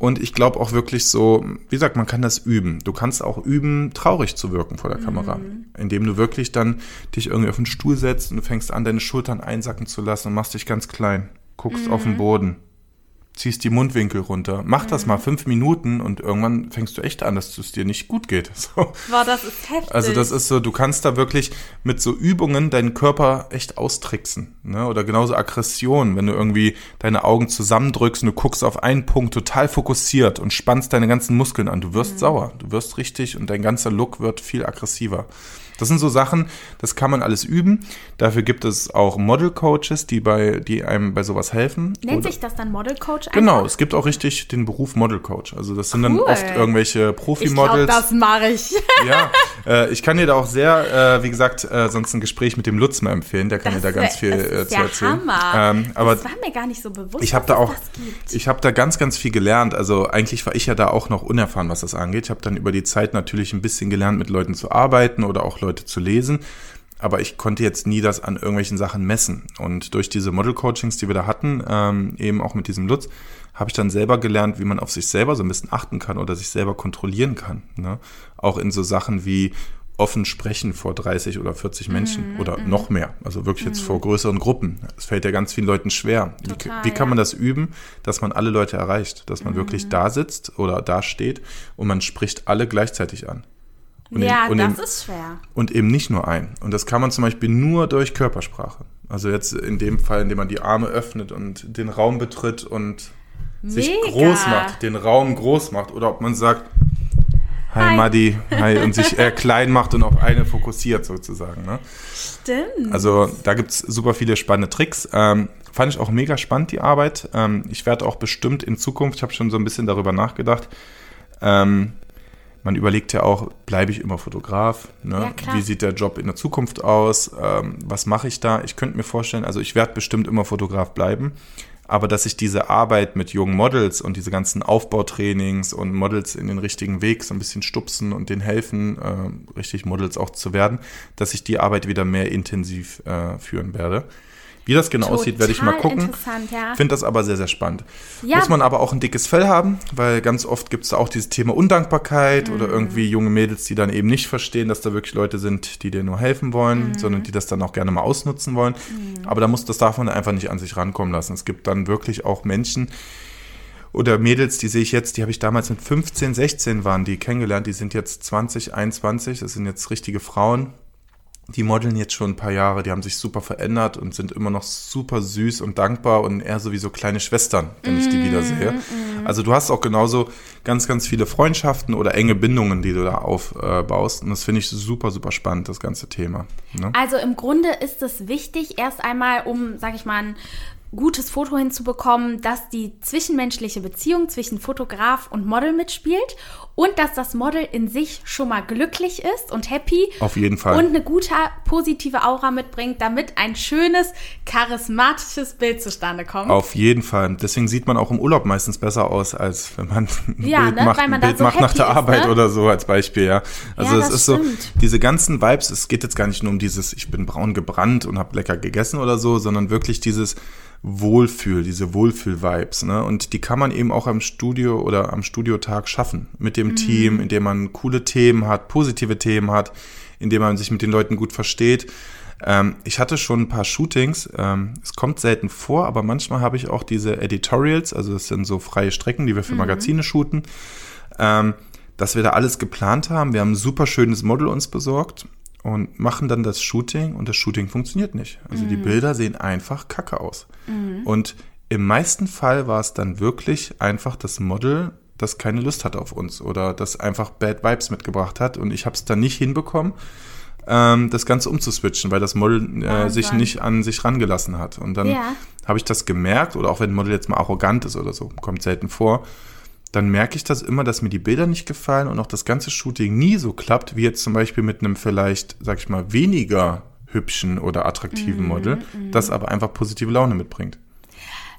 Und ich glaube auch wirklich so, wie gesagt, man kann das üben. Du kannst auch üben, traurig zu wirken vor der Kamera. Indem du wirklich dann dich irgendwie auf den Stuhl setzt und du fängst an, deine Schultern einsacken zu lassen und machst dich ganz klein. Guckst auf den Boden ziehst die Mundwinkel runter. Mach das Mhm. mal fünf Minuten und irgendwann fängst du echt an, dass es dir nicht gut geht. So. Boah, das ist heftig. Also das ist so, du kannst da wirklich mit so Übungen deinen Körper echt austricksen. Ne? Oder genauso Aggression, wenn du irgendwie deine Augen zusammendrückst und du guckst auf einen Punkt total fokussiert und spannst deine ganzen Muskeln an. Du wirst Mhm. sauer, du wirst richtig und dein ganzer Look wird viel aggressiver. Das sind so Sachen, das kann man alles üben. Dafür gibt es auch Model-Coaches, die, bei, die einem bei sowas helfen. Nennt Oder- sich das dann Model Coach? Genau, einfach? es gibt auch richtig den Beruf Model Coach. Also das sind dann Cool. oft irgendwelche Profi-Models. das mache ich. Ja, äh, ich kann dir da auch sehr, äh, wie gesagt, äh, sonst ein Gespräch mit dem Lutz mal empfehlen. Der kann dir da ganz viel das äh, zu ja erzählen. Hammer. Ähm, aber das war mir gar nicht so bewusst. ich habe da auch, das ich habe da ganz, ganz viel gelernt. Also eigentlich war ich ja da auch noch unerfahren, was das angeht. Ich habe dann über die Zeit natürlich ein bisschen gelernt, mit Leuten zu arbeiten oder auch Leute zu lesen. aber ich konnte jetzt nie das an irgendwelchen Sachen messen. Und durch diese Model-Coachings, die wir da hatten, ähm, eben auch mit diesem Lutz, habe ich dann selber gelernt, wie man auf sich selber so ein bisschen achten kann oder sich selber kontrollieren kann. Ne? Auch in so Sachen wie offen sprechen vor 30 oder 40 Menschen mm, oder mm. noch mehr. Also wirklich mm. jetzt vor größeren Gruppen. Es fällt ja ganz vielen Leuten schwer. Total, wie, wie, kann man das üben, dass man alle Leute erreicht? Dass man wirklich mhm. da sitzt oder da steht und man spricht alle gleichzeitig an. Und ja, eben, das eben, ist schwer. Und eben nicht nur ein. Und das kann man zum Beispiel nur durch Körpersprache. Also jetzt in dem Fall, indem man die Arme öffnet und den Raum betritt und Mega. sich groß macht, den Raum groß macht. Oder ob man sagt, Hi, hi. Maddi, hi, und sich äh, klein macht und auf eine fokussiert sozusagen. Ne? Stimmt. Also da gibt es super viele spannende Tricks. Ähm, fand ich auch mega spannend, die Arbeit. Ähm, ich werde auch bestimmt in Zukunft, ich habe schon so ein bisschen darüber nachgedacht, ähm, man überlegt ja auch, bleibe ich immer Fotograf? Ne? Ja, Wie sieht der Job in der Zukunft aus? Ähm, was mache ich da? Ich könnte mir vorstellen, also ich werde bestimmt immer Fotograf bleiben, aber dass ich diese Arbeit mit jungen Models und diese ganzen Aufbautrainings und Models in den richtigen Weg so ein bisschen stupsen und denen helfen, äh, richtig Models auch zu werden, dass ich die Arbeit wieder mehr intensiv äh, führen werde. Wie das genau Total aussieht, werde ich mal gucken. Ja. Finde das aber sehr, sehr spannend. Ja. Muss man aber auch ein dickes Fell haben, weil ganz oft gibt es da auch dieses Thema Undankbarkeit mhm. oder irgendwie junge Mädels, die dann eben nicht verstehen, dass da wirklich Leute sind, die dir nur helfen wollen, mhm. sondern die das dann auch gerne mal ausnutzen wollen. Mhm. Aber da muss, das darf man einfach nicht an sich rankommen lassen. Es gibt dann wirklich auch Menschen, oder Mädels, die sehe ich jetzt, die habe ich damals mit 15, 16 waren die kennengelernt, die sind jetzt 20, 21, das sind jetzt richtige Frauen die modeln jetzt schon ein paar Jahre, die haben sich super verändert und sind immer noch super süß und dankbar und eher sowieso kleine Schwestern, wenn mm, ich die wiedersehe. Mm. Also du hast auch genauso ganz, ganz viele Freundschaften oder enge Bindungen, die du da aufbaust. Und das finde ich super, super spannend, das ganze Thema. Ne? Also im Grunde ist es wichtig, erst einmal, um, sag ich mal, ein gutes Foto hinzubekommen, dass die zwischenmenschliche Beziehung zwischen Fotograf und Model mitspielt und dass das Model in sich schon mal glücklich ist und happy. Auf jeden Fall. Und eine gute positive Aura mitbringt, damit ein schönes, charismatisches Bild zustande kommt. Auf jeden Fall. Deswegen sieht man auch im Urlaub meistens besser aus, als wenn man ein ja, Bild ne? macht, ein Bild so macht nach der ist, Arbeit ne? oder so als Beispiel, ja. Also ja, es ist stimmt. so, diese ganzen Vibes, es geht jetzt gar nicht nur um dieses, ich bin braun gebrannt und habe lecker gegessen oder so, sondern wirklich dieses, Wohlfühl, diese Wohlfühl-Vibes. Ne? Und die kann man eben auch am Studio oder am Studiotag schaffen. Mit dem mhm. Team, indem man coole Themen hat, positive Themen hat, indem man sich mit den Leuten gut versteht. Ähm, ich hatte schon ein paar Shootings. Ähm, es kommt selten vor, aber manchmal habe ich auch diese Editorials, also das sind so freie Strecken, die wir für mhm. Magazine shooten. Ähm, dass wir da alles geplant haben. Wir haben ein super schönes Model uns besorgt und machen dann das Shooting und das Shooting funktioniert nicht. Also mhm. die Bilder sehen einfach kacke aus. Mhm. Und im meisten Fall war es dann wirklich einfach das Model, das keine Lust hatte auf uns oder das einfach Bad Vibes mitgebracht hat und ich habe es dann nicht hinbekommen, ähm, das Ganze umzuswitchen, weil das Model äh, sich nicht an sich rangelassen hat. Und dann ja. habe ich das gemerkt oder auch wenn ein Model jetzt mal arrogant ist oder so, kommt selten vor, dann merke ich das immer, dass mir die Bilder nicht gefallen und auch das ganze Shooting nie so klappt, wie jetzt zum Beispiel mit einem vielleicht, sag ich mal, weniger hübschen oder attraktiven mhm, Model, mm, das aber einfach positive Laune mitbringt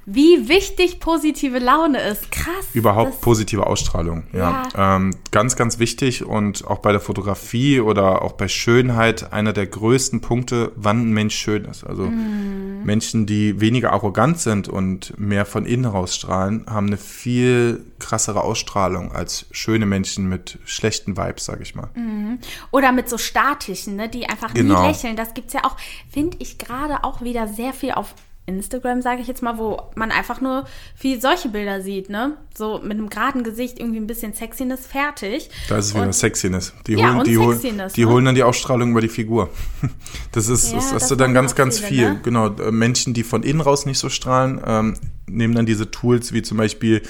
wie wichtig positive Laune ist. Krass. Überhaupt positive Ausstrahlung, ja. ja. Ähm, ganz, ganz wichtig und auch bei der Fotografie oder auch bei Schönheit einer der größten Punkte, wann ein Mensch schön ist. Also mm. Menschen, die weniger arrogant sind und mehr von innen rausstrahlen, haben eine viel krassere Ausstrahlung als schöne Menschen mit schlechten Vibes, sag ich mal. Mm. Oder mit so statischen, ne, die einfach genau. nie lächeln. Das gibt's ja auch, finde ich gerade auch wieder sehr viel auf Instagram, sage ich jetzt mal, wo man einfach nur viel solche Bilder sieht, ne? So mit einem geraden Gesicht, irgendwie ein bisschen Sexiness fertig. Da ist es wieder und, Sexiness. Die, ja, holen, die, Sexiness, die ne? holen dann die Ausstrahlung über die Figur. Das ist, ja, das hast du dann ganz, ganz viele, viel. Ne? Genau, äh, Menschen, die von innen raus nicht so strahlen, ähm, nehmen dann diese Tools wie zum Beispiel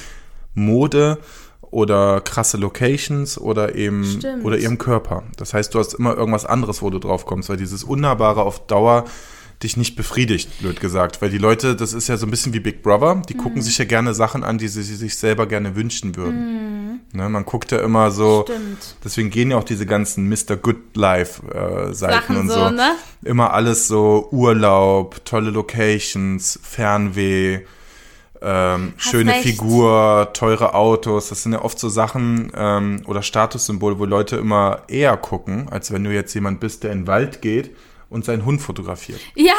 Mode oder krasse Locations oder eben Stimmt. oder ihrem Körper. Das heißt, du hast immer irgendwas anderes, wo du drauf kommst, weil dieses Unnahbare auf Dauer dich nicht befriedigt, blöd gesagt. Weil die Leute, das ist ja so ein bisschen wie Big Brother, die mhm. gucken sich ja gerne Sachen an, die sie, sie sich selber gerne wünschen würden. Mhm. Ne, man guckt ja immer so, Stimmt. deswegen gehen ja auch diese ganzen Mr. Good Life äh, Seiten und so. so ne? Immer alles so Urlaub, tolle Locations, Fernweh. Ähm, schöne recht. Figur, teure Autos, das sind ja oft so Sachen ähm, oder Statussymbole, wo Leute immer eher gucken, als wenn du jetzt jemand bist, der in den Wald geht und seinen Hund fotografiert. Ja,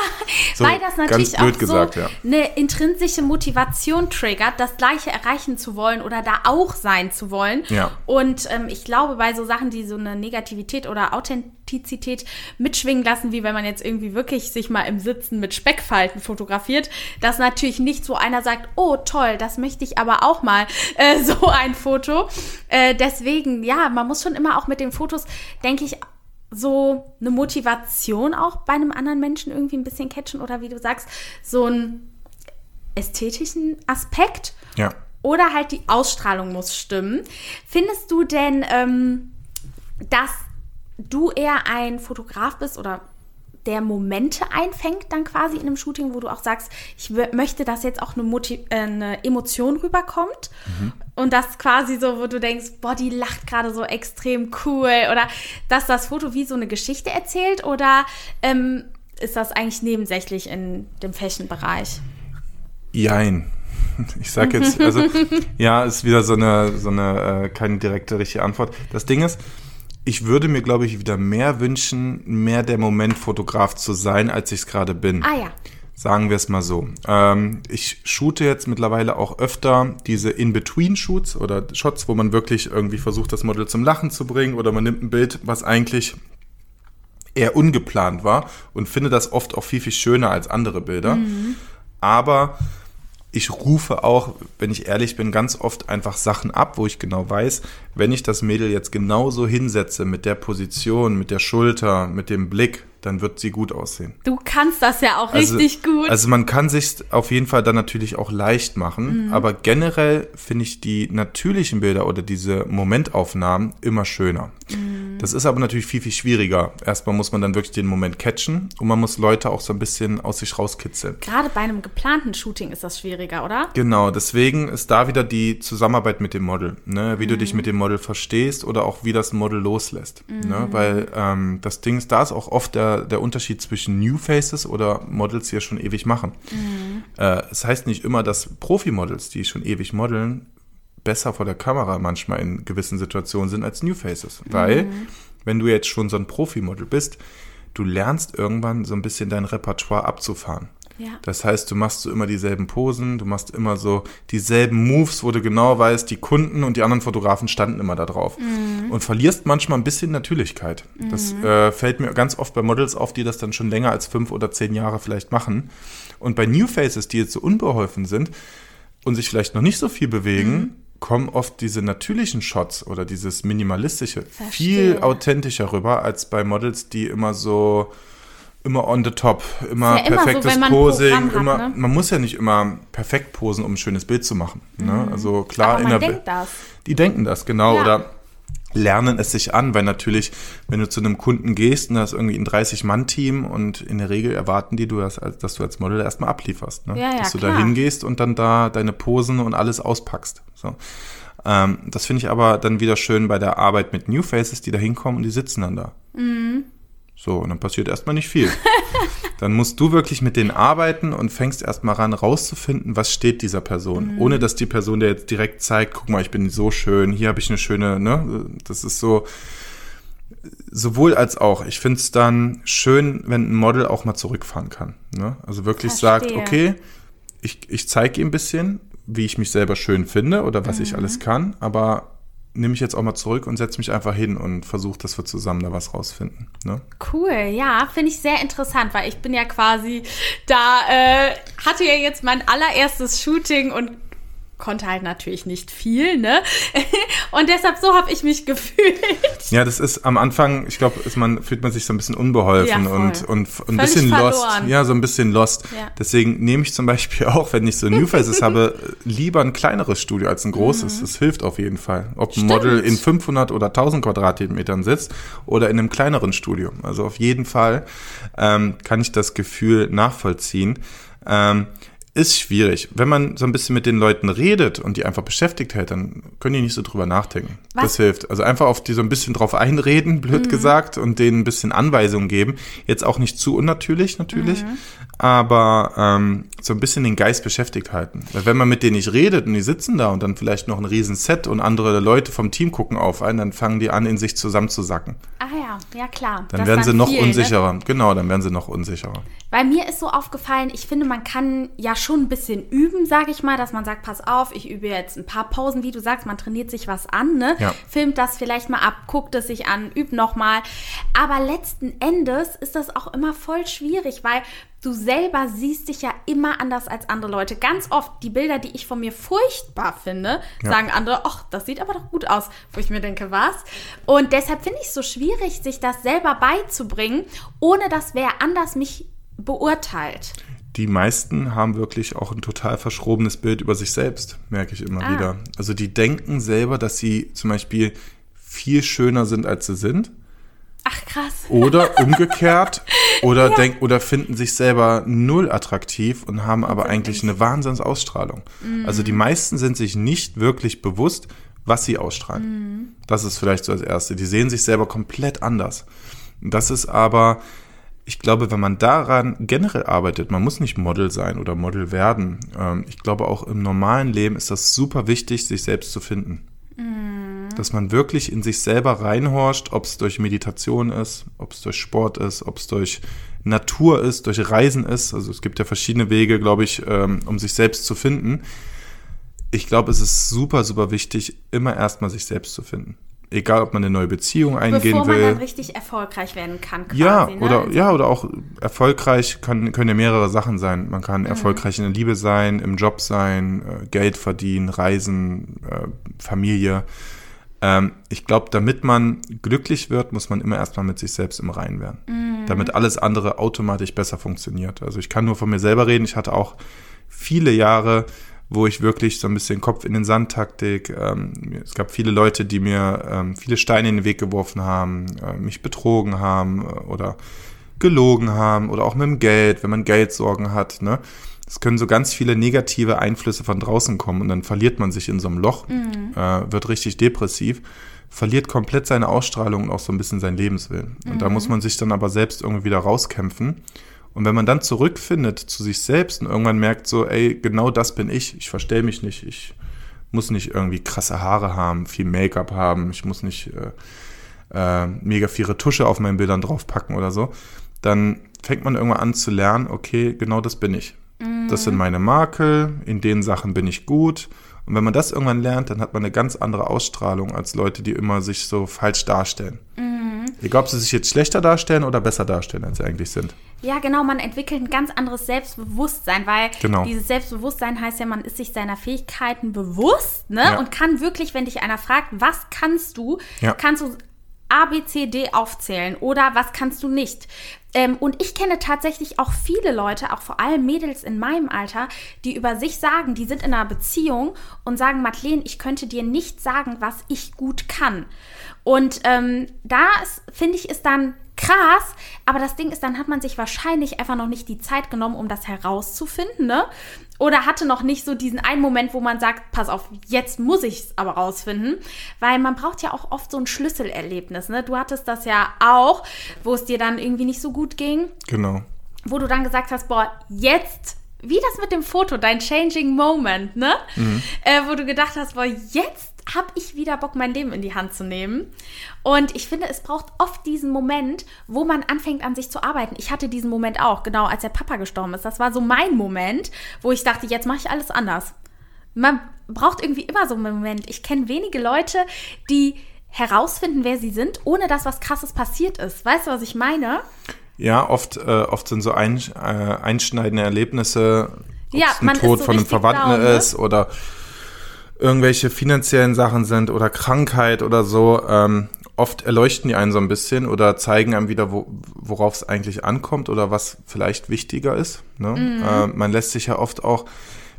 So, weil das natürlich auch gesagt, so ja. eine intrinsische Motivation triggert, das Gleiche erreichen zu wollen oder da auch sein zu wollen. Ja. Und ähm, ich glaube, bei so Sachen, die so eine Negativität oder Authentizität mitschwingen lassen, wie wenn man jetzt irgendwie wirklich sich mal im Sitzen mit Speckfalten fotografiert, dass natürlich nicht so einer sagt, oh toll, das möchte ich aber auch mal, äh, so ein Foto. Äh, deswegen, ja, man muss schon immer auch mit den Fotos, denke ich, so eine Motivation auch bei einem anderen Menschen irgendwie ein bisschen catchen oder wie du sagst, so einen ästhetischen Aspekt Ja. oder halt die Ausstrahlung muss stimmen. Findest du denn, ähm, dass du eher ein Fotograf bist oder der Momente einfängt dann quasi in einem Shooting, wo du auch sagst, ich möchte, dass jetzt auch eine, Motiv äh, eine Emotion rüberkommt und das quasi so, wo du denkst, boah, die lacht gerade so extrem cool oder dass das Foto wie so eine Geschichte erzählt oder ähm, ist das eigentlich nebensächlich in dem Fashion-Bereich? Jein. Ich sag jetzt, also ja, ist wieder so eine, so eine äh, keine direkte richtige Antwort. Das Ding ist, ich würde mir, glaube ich, wieder mehr wünschen, mehr der Momentfotograf zu sein, als ich es gerade bin. Ah ja. Sagen wir es mal so. Ähm, ich shoote jetzt mittlerweile auch öfter diese In-Between-Shoots oder Shots, wo man wirklich irgendwie versucht, das Model zum Lachen zu bringen oder man nimmt ein Bild, was eigentlich eher ungeplant war und finde das oft auch viel, viel schöner als andere Bilder. Aber ich rufe auch, wenn ich ehrlich bin, ganz oft einfach Sachen ab, wo ich genau weiß, wenn ich das Mädel jetzt genauso hinsetze mit der Position, mit der Schulter, mit dem Blick, dann wird sie gut aussehen. Du kannst das ja auch Also- richtig gut. Also man kann sich auf jeden Fall dann natürlich auch leicht machen, Mhm. aber generell finde ich die natürlichen Bilder oder diese Momentaufnahmen immer schöner. Mhm. Das ist aber natürlich viel, viel schwieriger. Erstmal muss man dann wirklich den Moment catchen und man muss Leute auch so ein bisschen aus sich rauskitzeln. Gerade bei einem geplanten Shooting ist das schwieriger, oder? Genau, deswegen ist da wieder die Zusammenarbeit mit dem Model, ne? wie du Mhm. dich mit dem Model verstehst oder auch wie das Model loslässt. Ne? Weil ähm, das Ding ist, da ist auch oft der, der Unterschied zwischen New Faces oder Models, die ja schon ewig machen. Äh, es heißt nicht immer, dass Profi-Models, die schon ewig modeln, besser vor der Kamera manchmal in gewissen Situationen sind als New Faces. Weil, wenn du jetzt schon so ein Profi-Model bist, du lernst irgendwann so ein bisschen dein Repertoire abzufahren. Ja. Das heißt, du machst so immer dieselben Posen, du machst immer so dieselben Moves, wo du genau weißt, die Kunden und die anderen Fotografen standen immer da drauf. Und verlierst manchmal ein bisschen Natürlichkeit. Das äh, fällt mir ganz oft bei Models auf, die das dann schon länger als fünf oder zehn Jahre vielleicht machen. Und bei New Faces, die jetzt so unbeholfen sind und sich vielleicht noch nicht so viel bewegen, kommen oft diese natürlichen Shots oder dieses minimalistische viel Verstehe. authentischer rüber als bei Models, die immer so immer on the top, immer ja immer so, perfektes man ein Posing, hat, immer ne? man muss ja nicht immer perfekt posen, um ein schönes Bild zu machen. Ne? Also klar, Aber in man der denkt das. die denken das, genau, Ja. oder lernen es sich an, weil natürlich, wenn du zu einem Kunden gehst und da ist irgendwie ein 30-Mann-Team und in der Regel erwarten die, du das, dass du als Model erstmal ablieferst. Ne? Ja, dass du da hingehst und dann da deine Posen und alles auspackst. So. Ähm, das finde ich aber dann wieder schön bei der Arbeit mit New Faces, die da hinkommen und die sitzen dann da. Mhm. So, und dann passiert erstmal nicht viel. dann musst du wirklich mit denen arbeiten und fängst erstmal ran, rauszufinden, was steht dieser Person. Mhm. Ohne dass die Person dir jetzt direkt zeigt, guck mal, ich bin so schön, hier habe ich eine schöne, ne? Das ist so sowohl als auch. Ich finde es dann schön, wenn ein Model auch mal zurückfahren kann. Ne? Also wirklich sagt, Verstehe. okay, ich, ich zeige ihm ein bisschen, wie ich mich selber schön finde oder was Mhm. ich alles kann, aber nehme ich jetzt auch mal zurück und setze mich einfach hin und versuche, dass wir zusammen da was rausfinden. Ne? Cool, ja, finde ich sehr interessant, weil ich bin ja quasi da, äh, hatte ja jetzt mein allererstes Shooting und konnte halt natürlich nicht viel, ne? Und deshalb so habe ich mich gefühlt. Ja, das ist am Anfang, ich glaube, man fühlt man sich so ein bisschen unbeholfen Ja, und, und, und ein bisschen lost. verloren. Ja, so ein bisschen lost. Ja. Deswegen nehme ich zum Beispiel auch, wenn ich so New Faces habe, lieber ein kleineres Studio als ein großes. Das hilft auf jeden Fall. Ob ein Mhm. Model in 500 oder 1000 Quadratmetern sitzt oder in einem kleineren Studio. Also auf jeden Fall ähm, kann ich das Gefühl nachvollziehen. Ähm, ist schwierig. Wenn man so ein bisschen mit den Leuten redet und die einfach beschäftigt hält, dann können die nicht so drüber nachdenken. Was? Das hilft. Also einfach auf die so ein bisschen drauf einreden, blöd Mhm. gesagt, und denen ein bisschen Anweisungen geben. Jetzt auch nicht zu unnatürlich natürlich, Mhm. aber ähm, so ein bisschen den Geist beschäftigt halten. Weil wenn man mit denen nicht redet und die sitzen da und dann vielleicht noch ein riesen Set und andere Leute vom Team gucken auf einen, dann fangen die an, in sich zusammenzusacken. Ah ja, ja klar. Dann Das werden sie noch viel, ne? unsicherer. Genau, dann werden sie noch unsicherer. Weil mir ist so aufgefallen, ich finde, man kann ja schon ein bisschen üben, sage ich mal, dass man sagt, pass auf, ich übe jetzt ein paar Pausen, wie du sagst, man trainiert sich was an, ne? Ja. Filmt das vielleicht mal ab, guckt es sich an, übt nochmal. Aber letzten Endes ist das auch immer voll schwierig, weil du selber siehst dich ja immer anders als andere Leute. Ganz oft die Bilder, die ich von mir furchtbar finde, Ja. sagen andere, ach, das sieht aber doch gut aus, wo ich mir denke, was? Und deshalb finde ich es so schwierig, sich das selber beizubringen, ohne dass wer anders mich beurteilt. Die meisten haben wirklich auch ein total verschrobenes Bild über sich selbst, merke ich immer Ah. wieder. Also die denken selber, dass sie zum Beispiel viel schöner sind, als sie sind. Ach krass. Oder umgekehrt. Oder, denk, oder finden sich selber null attraktiv und haben aber eigentlich eine Wahnsinnsausstrahlung. Also die meisten sind sich nicht wirklich bewusst, was sie ausstrahlen. Das ist vielleicht so das Erste. Die sehen sich selber komplett anders. Das ist aber, ich glaube, wenn man daran generell arbeitet, man muss nicht Model sein oder Model werden. Ähm, ich glaube, auch im normalen Leben ist das super wichtig, sich selbst zu finden. Dass man wirklich in sich selber reinhorcht, ob es durch Meditation ist, ob es durch Sport ist, ob es durch Natur ist, durch Reisen ist. Also es gibt ja verschiedene Wege, glaube ich, ähm, um sich selbst zu finden. Ich glaube, es ist super, super wichtig, immer erstmal sich selbst zu finden. Egal, ob man eine neue Beziehung eingehen Bevor man will. dann richtig erfolgreich werden kann, quasi. Ja, ne? oder, Also, ja, oder auch erfolgreich kann, können ja mehrere Sachen sein. Man Mhm. kann erfolgreich in der Liebe sein, im Job sein, äh, Geld verdienen, reisen, äh, Familie. Ähm, ich glaube, damit man glücklich wird, muss man immer erstmal mit sich selbst im Reinen werden. Mhm. Damit alles andere automatisch besser funktioniert. Also ich kann nur von mir selber reden. Ich hatte auch viele Jahre, wo ich wirklich so ein bisschen Kopf in den Sand Taktik. Ähm, es gab viele Leute, die mir ähm, viele Steine in den Weg geworfen haben, äh, mich betrogen haben äh, oder gelogen haben oder auch mit dem Geld, wenn man Geldsorgen hat. Ne? Es können so ganz viele negative Einflüsse von draußen kommen und dann verliert man sich in so einem Loch, äh, wird richtig depressiv, verliert komplett seine Ausstrahlung und auch so ein bisschen seinen Lebenswillen. Und da muss man sich dann aber selbst irgendwie wieder rauskämpfen. Und wenn man dann zurückfindet zu sich selbst und irgendwann merkt so, ey, genau das bin ich, ich verstell mich nicht, ich muss nicht irgendwie krasse Haare haben, viel Make-up haben, ich muss nicht äh, äh, mega viele Tusche auf meinen Bildern draufpacken oder so, dann fängt man irgendwann an zu lernen, okay, genau das bin ich. Das sind meine Makel, in den Sachen bin ich gut. Und wenn man das irgendwann lernt, dann hat man eine ganz andere Ausstrahlung als Leute, die immer sich so falsch darstellen. Egal, ob sie sich jetzt schlechter darstellen oder besser darstellen, als sie eigentlich sind. Ja, genau, man entwickelt ein ganz anderes Selbstbewusstsein, weil Genau. dieses Selbstbewusstsein heißt ja, man ist sich seiner Fähigkeiten bewusst, ne? Ja. Und kann wirklich, wenn dich einer fragt, was kannst du, Ja. kannst du A, B, C, D aufzählen oder was kannst du nicht. Ähm, und ich kenne tatsächlich auch viele Leute, auch vor allem Mädels in meinem Alter, die über sich sagen, die sind in einer Beziehung und sagen, Madeleine, ich könnte dir nicht sagen, was ich gut kann. Und ähm, da finde ich, ist dann krass, aber das Ding ist, dann hat man sich wahrscheinlich einfach noch nicht die Zeit genommen, um das herauszufinden, ne? Oder hatte noch nicht so diesen einen Moment, wo man sagt, pass auf, jetzt muss ich es aber rausfinden. Weil man braucht ja auch oft so ein Schlüsselerlebnis, ne? Du hattest das ja auch, wo es dir dann irgendwie nicht so gut ging, Genau. wo du dann gesagt hast, boah, jetzt, wie das mit dem Foto, dein Changing Moment, ne? Äh, wo du gedacht hast, boah, jetzt habe ich wieder Bock, mein Leben in die Hand zu nehmen. Und ich finde, es braucht oft diesen Moment, wo man anfängt an sich zu arbeiten. Ich hatte diesen Moment auch, genau als der Papa gestorben ist. Das war so mein Moment, wo ich dachte, jetzt mache ich alles anders. Man braucht irgendwie immer so einen Moment. Ich kenne wenige Leute, die herausfinden, wer sie sind, ohne dass was Krasses passiert ist. Weißt du, was ich meine? Ja, oft, äh, oft sind so ein, äh, einschneidende Erlebnisse, ob Ja, es ein Tod so von einem Verwandten down, ne? ist oder irgendwelche finanziellen Sachen sind oder Krankheit oder so. Ähm, oft erleuchten die einen so ein bisschen oder zeigen einem wieder, wo, worauf es eigentlich ankommt oder was vielleicht wichtiger ist. Ne? Mhm. Äh, man lässt sich ja oft auch,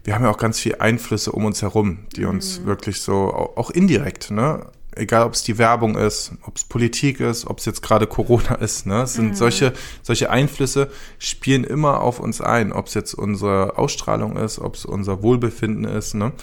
wir haben ja auch ganz viele Einflüsse um uns herum, die Mhm. uns wirklich so, au- auch indirekt, ne? egal ob es die Werbung ist, ob es Politik ist, ob es jetzt gerade Corona ist, ne? Es sind mhm. solche, solche Einflüsse spielen immer auf uns ein, ob es jetzt unsere Ausstrahlung ist, ob es unser Wohlbefinden ist, ne?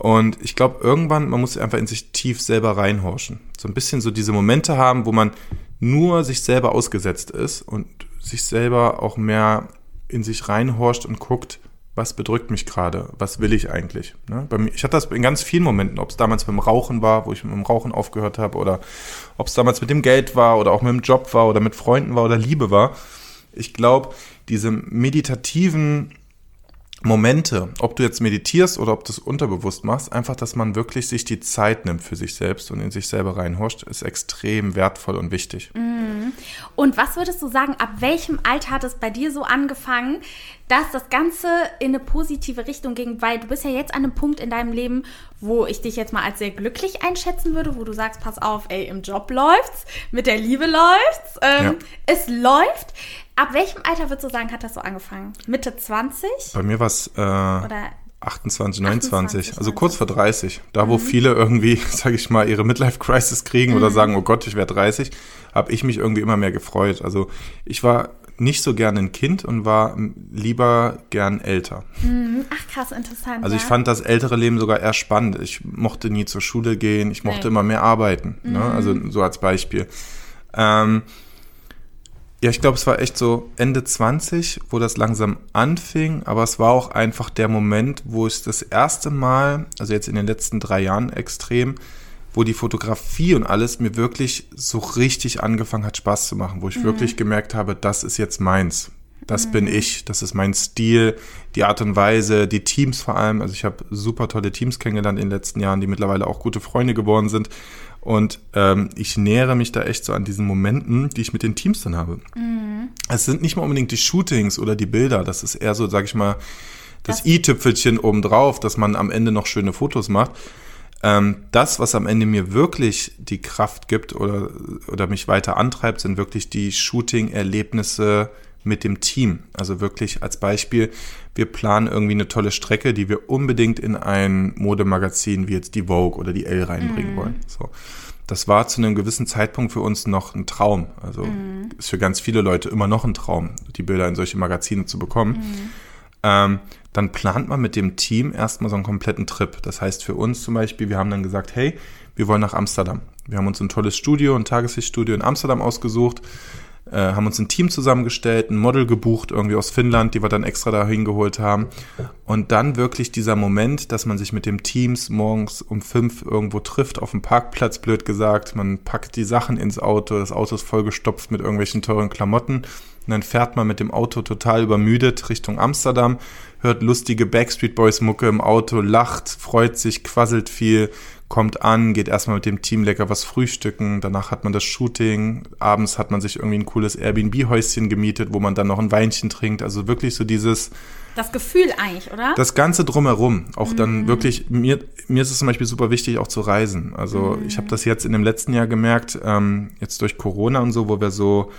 Und ich glaube, irgendwann, man muss einfach in sich tief selber reinhorchen. So ein bisschen so diese Momente haben, wo man nur sich selber ausgesetzt ist und sich selber auch mehr in sich reinhorcht und guckt, was bedrückt mich gerade, was will ich eigentlich. Ne? Mir, ich hatte das in ganz vielen Momenten, ob es damals beim Rauchen war, wo ich mit dem Rauchen aufgehört habe, oder ob es damals mit dem Geld war, oder auch mit dem Job war, oder mit Freunden war, oder Liebe war. Ich glaube, diese meditativen Momente, ob du jetzt meditierst oder ob du es unterbewusst machst, einfach, dass man wirklich sich die Zeit nimmt für sich selbst und in sich selber reinhorcht, ist extrem wertvoll und wichtig. Mhm. Und was würdest du sagen, ab welchem Alter hat es bei dir so angefangen, dass das Ganze in eine positive Richtung ging? Weil du bist ja jetzt an einem Punkt in deinem Leben, wo ich dich jetzt mal als sehr glücklich einschätzen würde, wo du sagst, pass auf, ey, im Job läuft's, mit der Liebe läuft's, ähm, ja. es läuft. Ab welchem Alter würdest du sagen, hat das so angefangen? Mitte 20? Bei mir war es äh, 28, 29, 28, also kurz vor 30. Da, wo mhm. viele irgendwie, sage ich mal, ihre Midlife-Crisis kriegen mhm. oder sagen, oh Gott, ich werde 30, habe ich mich irgendwie immer mehr gefreut. Also ich war nicht so gern ein Kind und war lieber gern älter. Mhm. Ach krass, interessant. Also ich fand das ältere Leben sogar eher spannend. Ich mochte nie zur Schule gehen, ich mochte nee. immer mehr arbeiten. Ne? Mhm. Also so als Beispiel. Ähm, ja, ich glaube, es war echt so Ende 20, wo das langsam anfing, aber es war auch einfach der Moment, wo es das erste Mal, also jetzt in den letzten drei Jahren extrem, wo die Fotografie und alles mir wirklich so richtig angefangen hat, Spaß zu machen, wo ich mhm. wirklich gemerkt habe, das ist jetzt meins. Das mhm. bin ich, das ist mein Stil, die Art und Weise, die Teams vor allem. Also ich habe super tolle Teams kennengelernt in den letzten Jahren, die mittlerweile auch gute Freunde geworden sind. Und ähm, ich nähere mich da echt so an diesen Momenten, die ich mit den Teams dann habe. Mhm. Es sind nicht mal unbedingt die Shootings oder die Bilder, das ist eher so, sag ich mal, das, das i-Tüpfelchen obendrauf, dass man am Ende noch schöne Fotos macht. Ähm, das, was am Ende mir wirklich die Kraft gibt oder, oder mich weiter antreibt, sind wirklich die Shooting-Erlebnisse mit dem Team. Also wirklich als Beispiel, wir planen irgendwie eine tolle Strecke, die wir unbedingt in ein Modemagazin wie jetzt die Vogue oder die L reinbringen mhm. wollen. So. Das war zu einem gewissen Zeitpunkt für uns noch ein Traum. Also mhm. ist für ganz viele Leute immer noch ein Traum, die Bilder in solche Magazine zu bekommen. Mhm. Ähm, dann plant man mit dem Team erstmal so einen kompletten Trip. Das heißt für uns zum Beispiel, wir haben dann gesagt, hey, wir wollen nach Amsterdam. Wir haben uns ein tolles Studio, ein Tageslichtstudio in Amsterdam ausgesucht äh, haben uns ein Team zusammengestellt, ein Model gebucht, irgendwie aus Finnland, die wir dann extra dahin geholt haben. Und dann wirklich dieser Moment, dass man sich mit dem Teams morgens um fünf irgendwo trifft, auf dem Parkplatz, blöd gesagt. Man packt die Sachen ins Auto, das Auto ist vollgestopft mit irgendwelchen teuren Klamotten. Und dann fährt man mit dem Auto total übermüdet Richtung Amsterdam, hört lustige Backstreet Boys Mucke im Auto, lacht, freut sich, quasselt viel, kommt an, geht erstmal mit dem Team lecker was frühstücken, danach hat man das Shooting, abends hat man sich irgendwie ein cooles Airbnb-Häuschen gemietet, wo man dann noch ein Weinchen trinkt. Also wirklich so dieses. Das Gefühl eigentlich, oder? Das Ganze drumherum. Auch mhm. dann wirklich, mir, mir ist es zum Beispiel super wichtig, auch zu reisen. Also mhm. ich habe das jetzt in dem letzten Jahr gemerkt, ähm, jetzt durch Corona und so, wo wir so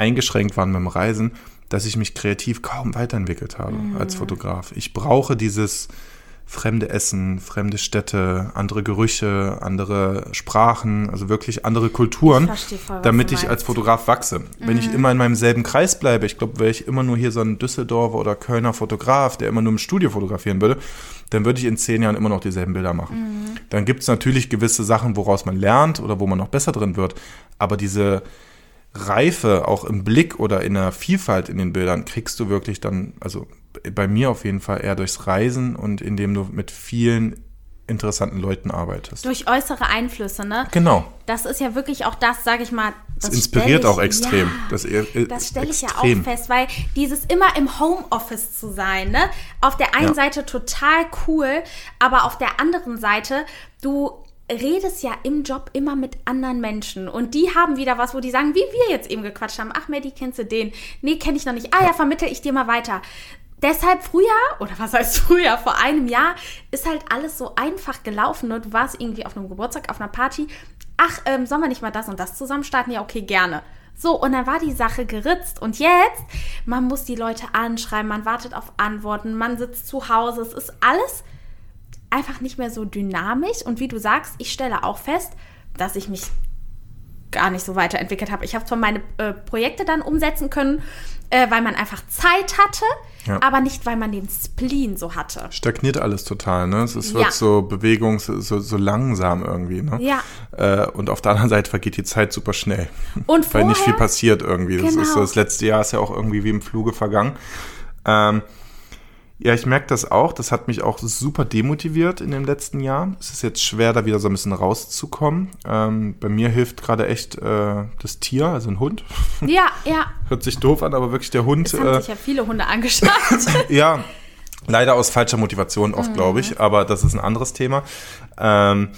eingeschränkt waren beim Reisen, dass ich mich kreativ kaum weiterentwickelt habe mhm. als Fotograf. Ich brauche dieses fremde Essen, fremde Städte, andere Gerüche, andere Sprachen, also wirklich andere Kulturen, ich voll, damit ich als Fotograf wachse. Mhm. Wenn ich mhm. immer in meinem selben Kreis bleibe, ich glaube, wäre ich immer nur hier so ein Düsseldorfer oder Kölner Fotograf, der immer nur im Studio fotografieren würde, dann würde ich in zehn Jahren immer noch dieselben Bilder machen. Mhm. Dann gibt es natürlich gewisse Sachen, woraus man lernt oder wo man noch besser drin wird, aber diese Reife auch im Blick oder in der Vielfalt in den Bildern kriegst du wirklich dann, also bei mir auf jeden Fall eher durchs Reisen und indem du mit vielen interessanten Leuten arbeitest. Durch äußere Einflüsse, ne? Genau. Das ist ja wirklich auch das, sage ich mal. Das, das inspiriert ich, auch extrem. Ja, das, äh, das stelle ich ja auch fest, weil dieses immer im Homeoffice zu sein, ne? Auf der einen ja. Seite total cool, aber auf der anderen Seite, du redest ja im Job immer mit anderen Menschen und die haben wieder was, wo die sagen, wie wir jetzt eben gequatscht haben. Ach, Maddie, kennst du den? Nee, kenne ich noch nicht. Ah ja, vermittel ich dir mal weiter. Deshalb früher, oder was heißt früher, vor einem Jahr, ist halt alles so einfach gelaufen. Ne? Du warst irgendwie auf einem Geburtstag, auf einer Party. Ach, ähm, sollen wir nicht mal das und das zusammen starten? Ja, okay, gerne. So, und dann war die Sache geritzt. Und jetzt, man muss die Leute anschreiben, man wartet auf Antworten, man sitzt zu Hause. Es ist alles einfach nicht mehr so dynamisch. Und wie du sagst, ich stelle auch fest, dass ich mich gar nicht so weiterentwickelt habe. Ich habe zwar meine äh, Projekte dann umsetzen können, äh, weil man einfach Zeit hatte, Ja. aber nicht, weil man den Spleen so hatte. Stagniert alles total, ne? Es es wird Ja. so Bewegungs, so, so langsam irgendwie, ne? Ja. Äh, und auf der anderen Seite vergeht die Zeit super schnell. Und Weil nicht viel vorher- passiert irgendwie. Das Genau. ist so, das letzte Jahr ist ja auch irgendwie wie im Fluge vergangen. Ähm, ja, ich merke das auch. Das hat mich auch super demotiviert in dem letzten Jahr. Es ist jetzt schwer, da wieder so ein bisschen rauszukommen. Ähm, bei mir hilft gerade echt äh, das Tier, also ein Hund. Ja, ja. Hört sich doof an, aber wirklich der Hund. Es haben Äh, sich ja viele Hunde angeschaut. ja, leider aus falscher Motivation oft, glaube ich, aber das ist ein anderes Thema. Ähm,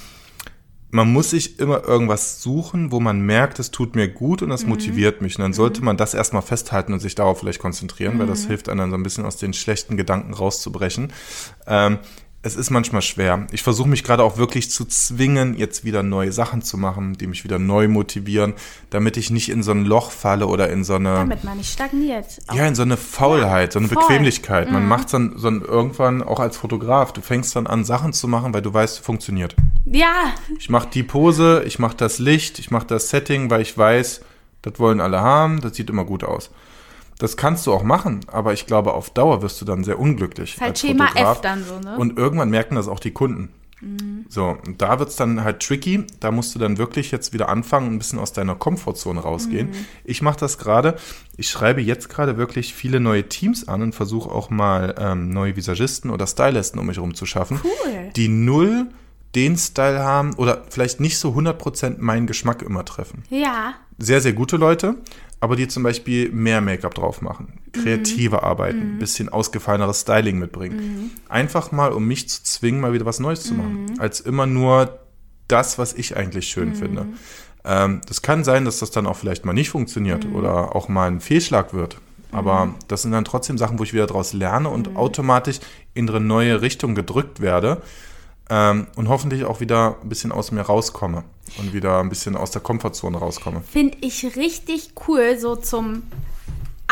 man muss sich immer irgendwas suchen, wo man merkt, es tut mir gut und das motiviert mich. Und dann sollte man das erstmal festhalten und sich darauf vielleicht konzentrieren, weil das hilft einem dann so ein bisschen aus den schlechten Gedanken rauszubrechen. Ähm, es ist manchmal schwer. Ich versuche mich gerade auch wirklich zu zwingen, jetzt wieder neue Sachen zu machen, die mich wieder neu motivieren, damit ich nicht in so ein Loch falle oder in so eine Damit man nicht stagniert. ja, in so eine Faulheit, so eine voll. Mhm. Bequemlichkeit. Man macht dann so ein, irgendwann auch als Fotograf, du fängst dann an, Sachen zu machen, weil du weißt, funktioniert. Ja, Ich mache die Pose, ich mache das Licht, ich mache das Setting, weil ich weiß, das wollen alle haben, das sieht immer gut aus. Das kannst du auch machen, aber ich glaube, auf Dauer wirst du dann sehr unglücklich. ist halt als Schema Fotograf. F dann so, ne? Und irgendwann merken das auch die Kunden. So, und da wird's dann halt tricky. Da musst du dann wirklich jetzt wieder anfangen, ein bisschen aus deiner Komfortzone rausgehen. Ich mache das gerade. Ich schreibe jetzt gerade wirklich viele neue Teams an und versuche auch mal ähm, neue Visagisten oder Stylisten um mich herum zu schaffen, Cool. die null den Style haben oder vielleicht nicht so 100% meinen Geschmack immer treffen. Ja, sehr, sehr gute Leute, aber die zum Beispiel mehr Make-up drauf machen, kreative arbeiten, ein bisschen ausgefalleneres Styling mitbringen. Einfach mal, um mich zu zwingen, mal wieder was Neues zu machen, als immer nur das, was ich eigentlich schön finde. Ähm, das kann sein, dass das dann auch vielleicht mal nicht funktioniert oder auch mal ein Fehlschlag wird. Aber das sind dann trotzdem Sachen, wo ich wieder daraus lerne und automatisch in eine neue Richtung gedrückt werde ähm, und hoffentlich auch wieder ein bisschen aus mir rauskomme und wieder ein bisschen aus der Komfortzone rauskomme. finde ich richtig cool, so zum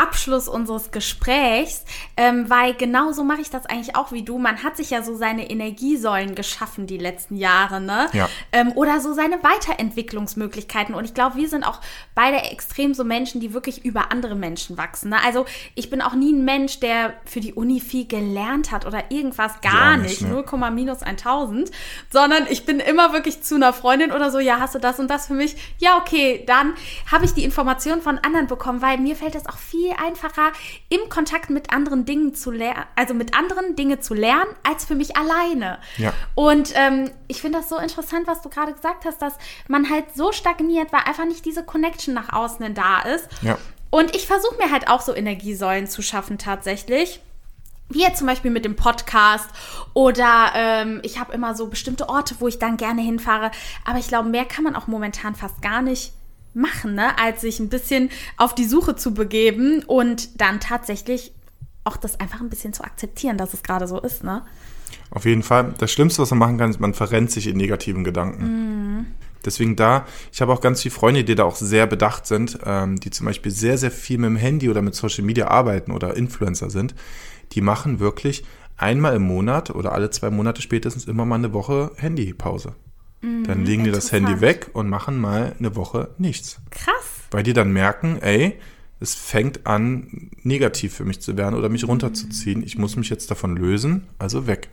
Abschluss unseres Gesprächs, ähm, weil genauso mache ich das eigentlich auch wie du. Man hat sich ja so seine Energiesäulen geschaffen die letzten Jahre, ne? Ja. Ähm, oder so seine Weiterentwicklungsmöglichkeiten. Und ich glaube, wir sind auch beide extrem so Menschen, die wirklich über andere Menschen wachsen. Ne? Also ich bin auch nie ein Mensch, der für die Uni viel gelernt hat oder irgendwas gar auch nicht, ne? 0, minus 1000, sondern ich bin immer wirklich zu einer Freundin oder so, ja, hast du das und das für mich? Ja, okay, dann habe ich die Information von anderen bekommen, weil mir fällt es auch viel einfacher, im Kontakt mit anderen Dingen zu lernen, also mit anderen Dinge zu lernen, als für mich alleine. Ja. Und ähm, ich finde das so interessant, was du gerade gesagt hast, dass man halt so stagniert, weil einfach nicht diese Connection nach außen da ist. Ja. Und ich versuche mir halt auch so Energiesäulen zu schaffen tatsächlich. Wie jetzt zum Beispiel mit dem Podcast oder ähm, ich habe immer so bestimmte Orte, wo ich dann gerne hinfahre. Aber ich glaube, mehr kann man auch momentan fast gar nicht machen, ne? als sich ein bisschen auf die Suche zu begeben und dann tatsächlich auch das einfach ein bisschen zu akzeptieren, dass es gerade so ist. Ne? Auf jeden Fall. Das Schlimmste, was man machen kann, ist, man verrennt sich in negativen Gedanken. Deswegen da, ich habe auch ganz viele Freunde, die da auch sehr bedacht sind, ähm, die zum Beispiel sehr, sehr viel mit dem Handy oder mit Social Media arbeiten oder Influencer sind. Die machen wirklich einmal im Monat oder alle zwei Monate spätestens immer mal eine Woche Handypause. Dann legen die das Handy weg und machen mal eine Woche nichts. Krass. Weil die dann merken, ey, es fängt an, negativ für mich zu werden oder mich runterzuziehen. Ich muss mich jetzt davon lösen, also weg.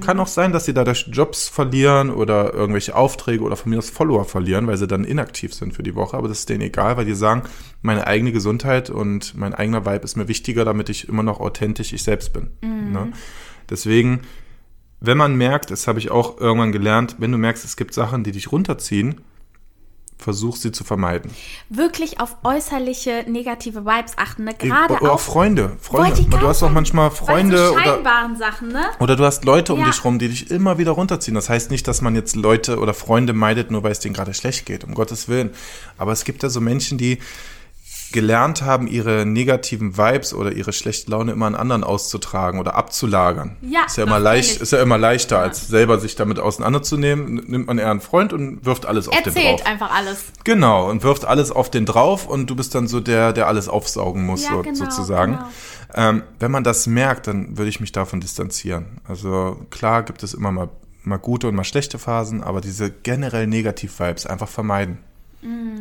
Kann auch sein, dass sie dadurch Jobs verlieren oder irgendwelche Aufträge oder von mir aus Follower verlieren, weil sie dann inaktiv sind für die Woche. Aber das ist denen egal, weil die sagen, meine eigene Gesundheit und mein eigener Vibe ist mir wichtiger, damit ich immer noch authentisch ich selbst bin. Ne? Deswegen, wenn man merkt, das habe ich auch irgendwann gelernt, wenn du merkst, es gibt Sachen, die dich runterziehen, versuch sie zu vermeiden. Wirklich auf äußerliche negative Vibes achten. Ne? Gerade oder auch auf Freunde. Freunde. Du hast auch manchmal Freunde so oder, scheinbaren Sachen, ne? oder du hast Leute um Ja. dich rum, die dich immer wieder runterziehen. Das heißt nicht, dass man jetzt Leute oder Freunde meidet, nur weil es denen gerade schlecht geht, um Gottes Willen. Aber es gibt ja so Menschen, die gelernt haben, ihre negativen Vibes oder ihre schlechte Laune immer an anderen auszutragen oder abzulagern. Ja, ist ja immer leicht, ist ja immer leichter, als selber sich damit auseinanderzunehmen. Nimmt man eher einen Freund und wirft alles auf den drauf. Erzählt einfach alles. Genau, und wirft alles auf den drauf und du bist dann so der, der alles aufsaugen muss, Ja, so, genau, sozusagen. genau. Ähm, wenn man das merkt, dann würde ich mich davon distanzieren. Also klar gibt es immer mal mal gute und mal schlechte Phasen, aber diese generell Negativ-Vibes einfach vermeiden.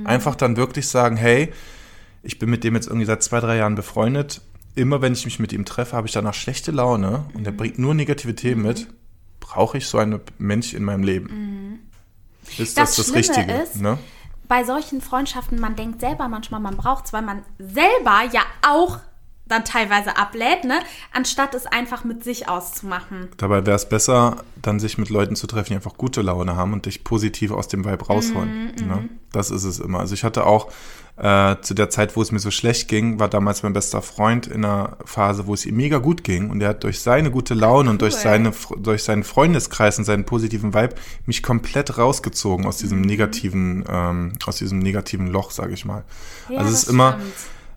Einfach dann wirklich sagen, hey, ich bin mit dem jetzt irgendwie seit zwei, drei Jahren befreundet. Immer wenn ich mich mit ihm treffe, habe ich danach schlechte Laune und er bringt nur negative Themen mit. Brauche ich so einen Mensch in meinem Leben? Ist das das, Das Richtige? ist- ne? Bei solchen Freundschaften, man denkt selber manchmal, man braucht es, weil man selber ja auch dann teilweise ablädt, ne? Anstatt es einfach mit sich auszumachen. Dabei wäre es besser, dann sich mit Leuten zu treffen, die einfach gute Laune haben und dich positiv aus dem Vibe rausholen. ne? Das ist es immer. Also ich hatte auch äh, zu der Zeit, wo es mir so schlecht ging, war damals mein bester Freund in einer Phase, wo es ihm mega gut ging und er hat durch seine gute Laune und durch, Cool. seine, durch seinen Freundeskreis und seinen positiven Vibe mich komplett rausgezogen aus diesem negativen, ähm, aus diesem negativen Loch, sage ich mal. Ja, also es ist immer, stimmt.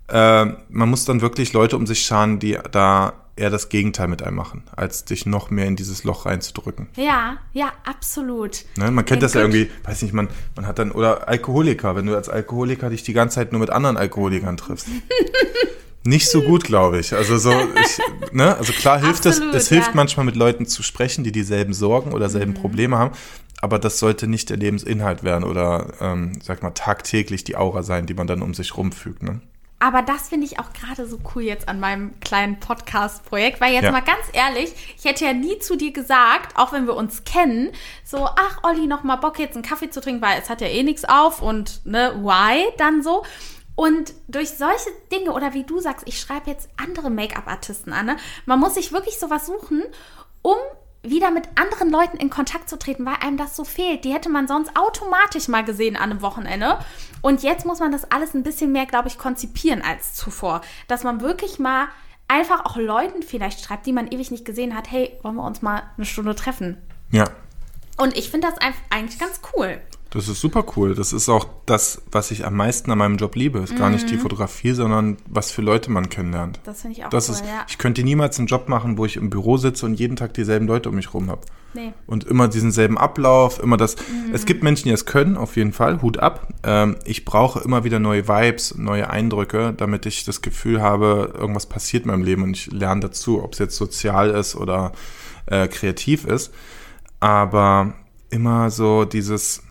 Äh, man muss dann wirklich Leute um sich scharen, die da eher das Gegenteil mit einem machen, als dich noch mehr in dieses Loch reinzudrücken. Ja, ja, absolut. Ne? Man kennt Ja, das ja irgendwie, weiß nicht, man, man hat dann, oder Alkoholiker, wenn du als Alkoholiker dich die ganze Zeit nur mit anderen Alkoholikern triffst. Nicht so gut, glaube ich. Also so, ich, ne? Also klar hilft Absolut, es, es hilft ja. Mhm. manchmal mit Leuten zu sprechen, die dieselben Sorgen oder selben Probleme haben, aber das sollte nicht der Lebensinhalt werden oder, ähm, sag mal, tagtäglich die Aura sein, die man dann um sich rumfügt. Ne? Aber das finde ich auch gerade so cool jetzt an meinem kleinen Podcast-Projekt, weil jetzt Ja. mal ganz ehrlich, ich hätte ja nie zu dir gesagt, auch wenn wir uns kennen, so, ach Olli, noch mal Bock jetzt einen Kaffee zu trinken, weil es hat ja eh nichts auf und ne, why dann so. Und durch solche Dinge oder wie du sagst, ich schreibe jetzt andere Make-up-Artisten an, ne? man muss sich wirklich sowas suchen, um wieder mit anderen Leuten in Kontakt zu treten, weil einem das so fehlt. Die hätte man sonst automatisch mal gesehen an einem Wochenende. Und jetzt muss man das alles ein bisschen mehr, glaube ich, konzipieren als zuvor. Dass man wirklich mal einfach auch Leuten vielleicht schreibt, die man ewig nicht gesehen hat, hey, wollen wir uns mal eine Stunde treffen? Ja, Und ich finde das eigentlich ganz cool. Das ist super cool. Das ist auch das, was ich am meisten an meinem Job liebe. Ist gar nicht die Fotografie, sondern was für Leute man kennenlernt. Das finde ich auch Das cool, ist, ja. ich könnte niemals einen Job machen, wo ich im Büro sitze und jeden Tag dieselben Leute um mich rum habe. Nee. Und immer diesen selben Ablauf, immer das. Mhm. Es gibt Menschen, die es können, auf jeden Fall, Hut ab. Ähm, ich brauche immer wieder neue Vibes, neue Eindrücke, damit ich das Gefühl habe, irgendwas passiert in meinem Leben und ich lerne dazu, ob es jetzt sozial ist oder äh, kreativ ist. Aber immer so dieses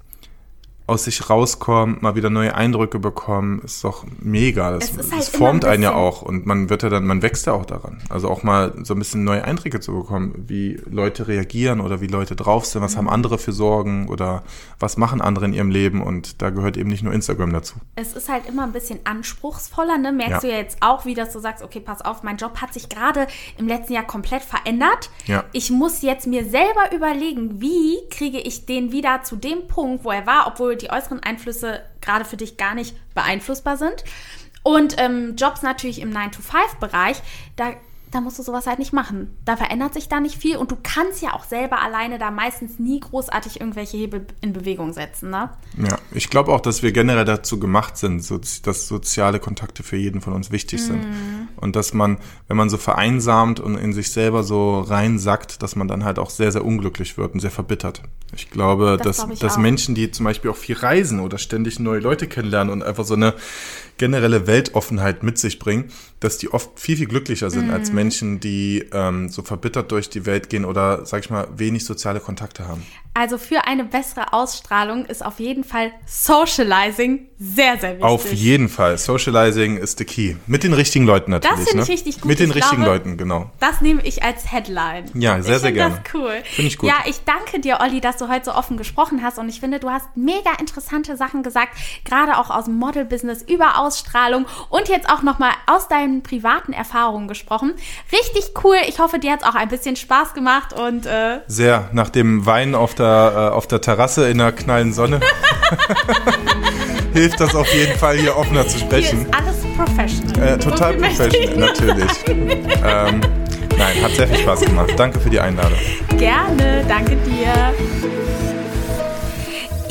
aus sich rauskommen, mal wieder neue Eindrücke bekommen, ist doch mega. Das, das halt immer formt ein einen ja auch und man wird ja dann, man wächst ja auch daran. Also auch mal so ein bisschen neue Eindrücke zu bekommen, wie Leute reagieren oder wie Leute drauf sind, was Mhm. haben andere für Sorgen oder was machen andere in ihrem Leben und da gehört eben nicht nur Instagram dazu. es ist halt immer ein bisschen anspruchsvoller, ne? Merkst Ja. du ja jetzt auch, wie dass du sagst, okay, pass auf, mein Job hat sich gerade im letzten Jahr komplett verändert. Ja. Ich muss jetzt mir selber überlegen, wie kriege ich den wieder zu dem Punkt, wo er war, obwohl die äußeren Einflüsse gerade für dich gar nicht beeinflussbar sind. Und ähm, Jobs natürlich im 9-to-5-Bereich, da, da musst du sowas halt nicht machen. Da verändert sich da nicht viel und du kannst ja auch selber alleine da meistens nie großartig irgendwelche Hebel in Bewegung setzen, ne? Ja, ich glaube auch, dass wir generell dazu gemacht sind, so, dass soziale Kontakte für jeden von uns wichtig sind. Mhm. Und dass man, wenn man so vereinsamt und in sich selber so reinsackt, dass man dann halt auch sehr, sehr unglücklich wird und sehr verbittert. Ich glaube, Das dass, glaub ich dass auch. Menschen, die zum Beispiel auch viel reisen oder ständig neue Leute kennenlernen und einfach so eine generelle Weltoffenheit mit sich bringen, dass die oft viel, viel glücklicher sind als Mhm. Menschen, die ähm, so verbittert durch die Welt gehen oder, sag ich mal, wenig soziale Kontakte haben. Also für eine bessere Ausstrahlung ist auf jeden Fall Socializing sehr, sehr wichtig. Auf jeden Fall. Socializing ist the key. Mit den richtigen Leuten natürlich. finde ich ne? richtig gut. Mit den Ich richtigen glaube- Leuten, genau. Das nehme ich als Headline. Ja, sehr, ich sehr gerne. Das cool. Finde ich gut. Ja, ich danke dir, Olli, dass du heute so offen gesprochen hast und ich finde, du hast mega interessante Sachen gesagt, gerade auch aus dem Model-Business über Ausstrahlung und jetzt auch nochmal aus deinen privaten Erfahrungen gesprochen. Richtig cool. Ich hoffe, dir hat es auch ein bisschen Spaß gemacht und äh, Sehr. Nach dem Wein auf der, äh, auf der Terrasse in der knallen Sonne hilft das auf jeden Fall, hier offener zu hier sprechen. ist alles professional. Äh, total professional, natürlich. ähm, nein, hat sehr viel Spaß gemacht. Danke für die Einladung. Gerne, danke dir.